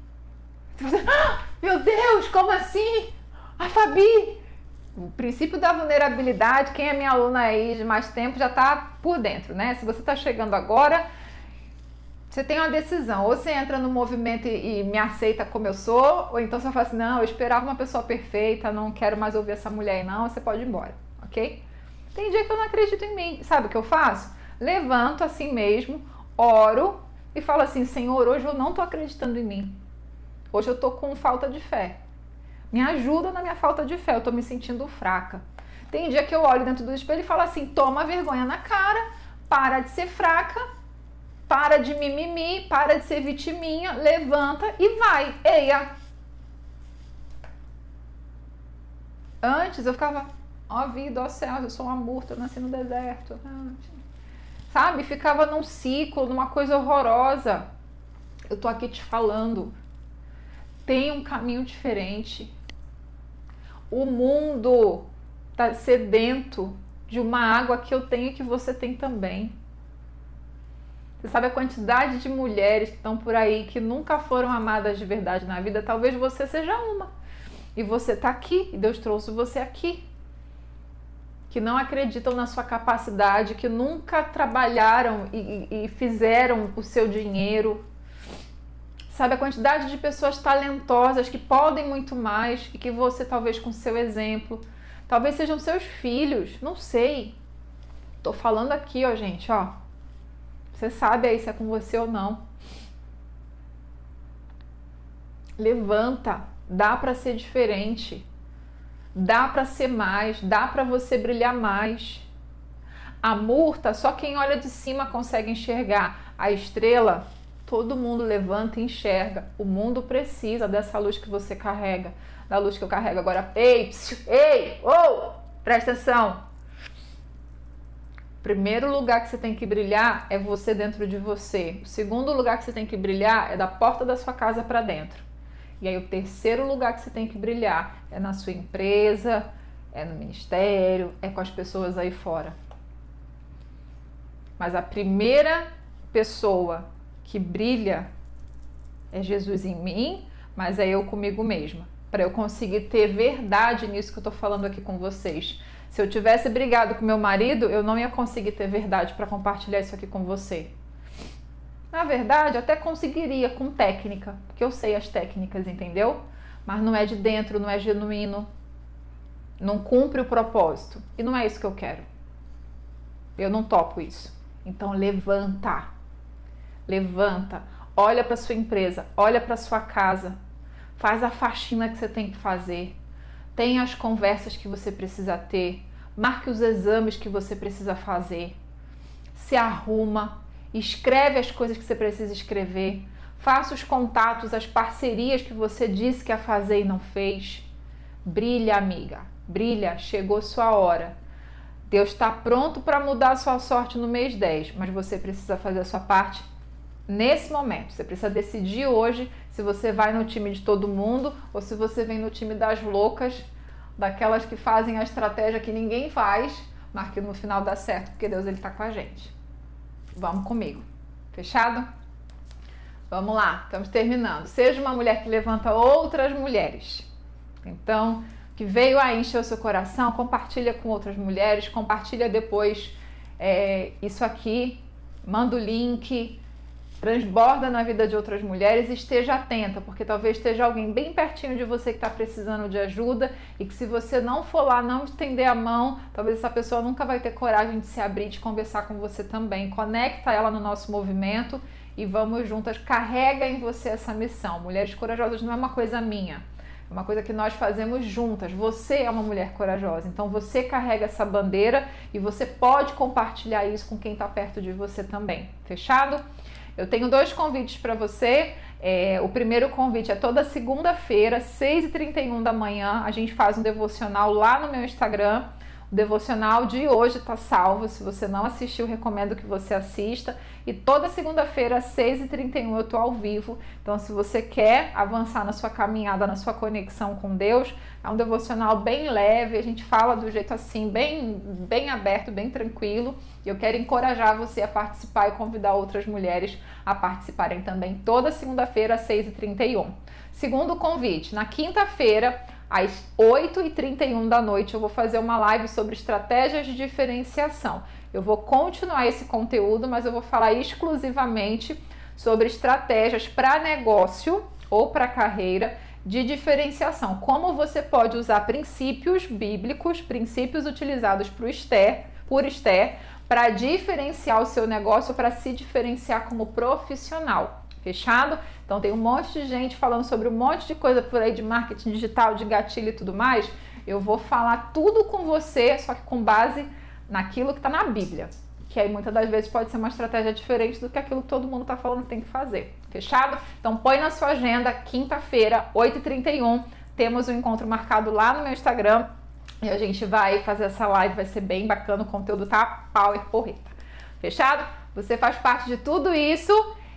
Meu Deus, como assim? A Fabi! O princípio da vulnerabilidade, quem é minha aluna aí de mais tempo já tá por dentro, né? Se você tá chegando agora, você tem uma decisão, ou você entra no movimento e, e, me aceita como eu sou, ou então você fala assim, não, eu esperava uma pessoa perfeita, não quero mais ouvir essa mulher não, você pode ir embora, ok? Tem dia que eu não acredito em mim, sabe o que eu faço? Levanto assim mesmo, oro e falo assim, Senhor, hoje eu não tô acreditando em mim, hoje eu tô com falta de fé, me ajuda na minha falta de fé, eu tô me sentindo fraca. Tem dia que eu olho dentro do espelho e falo assim, toma vergonha na cara, para de ser fraca para de mimimi, para de ser vitiminha, levanta e vai. Eia! Antes eu ficava, ó vida, ó céu, eu sou uma murta, eu nasci no deserto. Sabe? Ficava num ciclo, numa coisa horrorosa. Eu tô aqui te falando. Tem um caminho diferente. O mundo tá sedento de uma água que eu tenho e que você tem também. Você sabe a quantidade de mulheres que estão por aí que nunca foram amadas de verdade na vida? Talvez você seja uma. E você está aqui, e Deus trouxe você aqui. Que não acreditam na sua capacidade, que nunca trabalharam e, e fizeram o seu dinheiro. Sabe a quantidade de pessoas talentosas que podem muito mais e que você, talvez com seu exemplo, talvez sejam seus filhos, não sei. Tô falando aqui, ó, gente, ó você sabe aí se é com você ou não. Levanta, dá para ser diferente. Dá para ser mais, dá para você brilhar mais. A murta, só quem olha de cima consegue enxergar. A estrela, todo mundo levanta e enxerga. O mundo precisa dessa luz que você carrega, da luz que eu carrego agora. Ei, psiu, ei, oh, presta atenção primeiro lugar que você tem que brilhar é você dentro de você. O segundo lugar que você tem que brilhar é da porta da sua casa para dentro. E aí o terceiro lugar que você tem que brilhar é na sua empresa, é no ministério, é com as pessoas aí fora. Mas a primeira pessoa que brilha é Jesus em mim, mas é eu comigo mesma. Para eu conseguir ter verdade nisso que eu estou falando aqui com vocês. Se eu tivesse brigado com meu marido, eu não ia conseguir ter verdade para compartilhar isso aqui com você. Na verdade, até conseguiria com técnica, porque eu sei as técnicas, entendeu? Mas não é de dentro, não é genuíno, não cumpre o propósito. E não é isso que eu quero. Eu não topo isso. Então levanta. Levanta, olha para sua empresa, olha para sua casa, faz a faxina que você tem que fazer. Tenha as conversas que você precisa ter, marque os exames que você precisa fazer, se arruma, escreve as coisas que você precisa escrever, faça os contatos, as parcerias que você disse que ia fazer e não fez. Brilha, amiga, brilha, chegou sua hora. Deus está pronto para mudar a sua sorte no mês 10, mas você precisa fazer a sua parte nesse momento. Você precisa decidir hoje se você vai no time de todo mundo ou se você vem no time das loucas, daquelas que fazem a estratégia que ninguém faz, mas que no final dá certo, porque Deus ele tá com a gente. Vamos comigo. Fechado? Vamos lá, estamos terminando. Seja uma mulher que levanta outras mulheres. Então, que veio a encher o seu coração, compartilha com outras mulheres, compartilha depois é, isso aqui manda o link, transborda na vida de outras mulheres esteja atenta, porque talvez esteja alguém bem pertinho de você que está precisando de ajuda e que se você não for lá, não estender a mão, talvez essa pessoa nunca vai ter coragem de se abrir, de conversar com você também. Conecta ela no nosso movimento e vamos juntas, carrega em você essa missão. Mulheres corajosas não é uma coisa minha. É uma coisa que nós fazemos juntas. Você é uma mulher corajosa, então você carrega essa bandeira e você pode compartilhar isso com quem está perto de você também. Fechado? Eu tenho dois convites para você. É, o primeiro convite é toda segunda-feira, 6h31 da manhã. A gente faz um devocional lá no meu Instagram. O devocional de hoje está salvo. Se você não assistiu, recomendo que você assista. E toda segunda-feira, às 6h31, eu estou ao vivo. Então, se você quer avançar na sua caminhada, na sua conexão com Deus, é um devocional bem leve. A gente fala do jeito assim, bem, bem aberto, bem tranquilo. E eu quero encorajar você a participar e convidar outras mulheres a participarem também toda segunda-feira, às 6h31. Segundo convite, na quinta-feira às 8h31 da noite eu vou fazer uma live sobre estratégias de diferenciação. Eu vou continuar esse conteúdo, mas eu vou falar exclusivamente sobre estratégias para negócio ou para carreira de diferenciação. Como você pode usar princípios bíblicos, princípios utilizados por Esther, por Esther, para diferenciar o seu negócio, para se diferenciar como profissional. Fechado? Então tem um monte de gente falando sobre um monte de coisa por aí de marketing digital, de gatilho e tudo mais. Eu vou falar tudo com você, só que com base naquilo que está na Bíblia. Que aí muitas das vezes pode ser uma estratégia diferente do que aquilo que todo mundo está falando que tem que fazer. Fechado? Então põe na sua agenda, quinta-feira, 8h31. Temos um encontro marcado lá no meu Instagram. E a gente vai fazer essa live, vai ser bem bacana, o conteúdo tá power porreta. Fechado? Você faz parte de tudo isso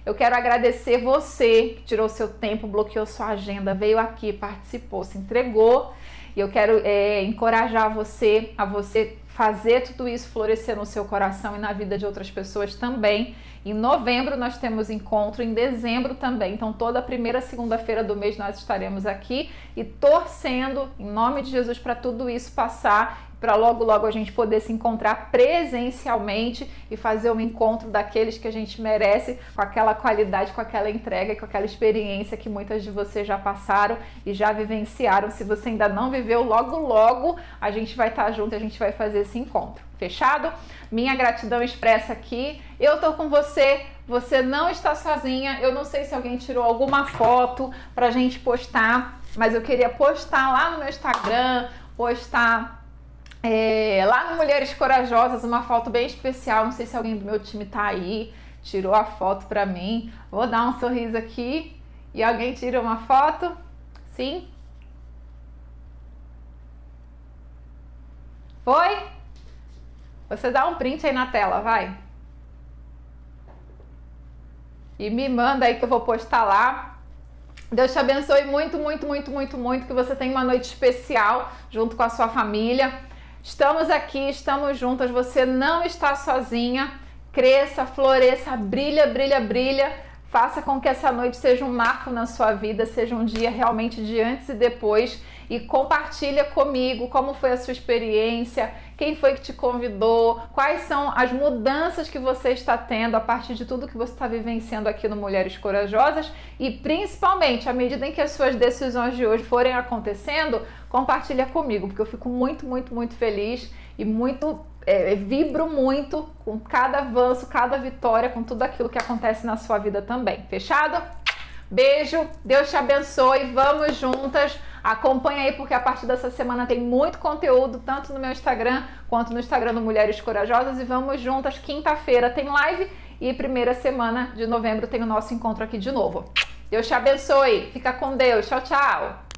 eu quero agradecer você que tirou seu tempo, bloqueou sua agenda, veio aqui, participou, se entregou. E eu quero é, encorajar você a você fazer tudo isso florescer no seu coração e na vida de outras pessoas também. Em novembro nós temos encontro, em dezembro também. Então, toda primeira segunda-feira do mês nós estaremos aqui e torcendo, em nome de Jesus, para tudo isso passar para logo logo a gente poder se encontrar presencialmente e fazer um encontro daqueles que a gente merece, com aquela qualidade, com aquela entrega, com aquela experiência que muitas de vocês já passaram e já vivenciaram. Se você ainda não viveu, logo logo a gente vai estar junto, a gente vai fazer esse encontro. Fechado? Minha gratidão expressa aqui. Eu tô com você. Você não está sozinha. Eu não sei se alguém tirou alguma foto pra gente postar, mas eu queria postar lá no meu Instagram, postar é, lá no Mulheres Corajosas, uma foto bem especial. Não sei se alguém do meu time tá aí, tirou a foto pra mim. Vou dar um sorriso aqui. E alguém tira uma foto? Sim? Foi? Você dá um print aí na tela, vai. E me manda aí que eu vou postar lá. Deus te abençoe muito, muito, muito, muito, muito. Que você tenha uma noite especial junto com a sua família. Estamos aqui, estamos juntas, você não está sozinha. Cresça, floresça, brilha, brilha, brilha. Faça com que essa noite seja um marco na sua vida, seja um dia realmente de antes e depois e compartilha comigo como foi a sua experiência, quem foi que te convidou, quais são as mudanças que você está tendo a partir de tudo que você está vivenciando aqui no Mulheres Corajosas e principalmente à medida em que as suas decisões de hoje forem acontecendo, compartilha comigo, porque eu fico muito, muito, muito feliz e muito é, vibro muito com cada avanço, cada vitória, com tudo aquilo que acontece na sua vida também. Fechado? Beijo, Deus te abençoe, vamos juntas. Acompanha aí porque a partir dessa semana tem muito conteúdo, tanto no meu Instagram quanto no Instagram do Mulheres Corajosas. E vamos juntas. Quinta-feira tem live e primeira semana de novembro tem o nosso encontro aqui de novo. Deus te abençoe. Fica com Deus. Tchau, tchau.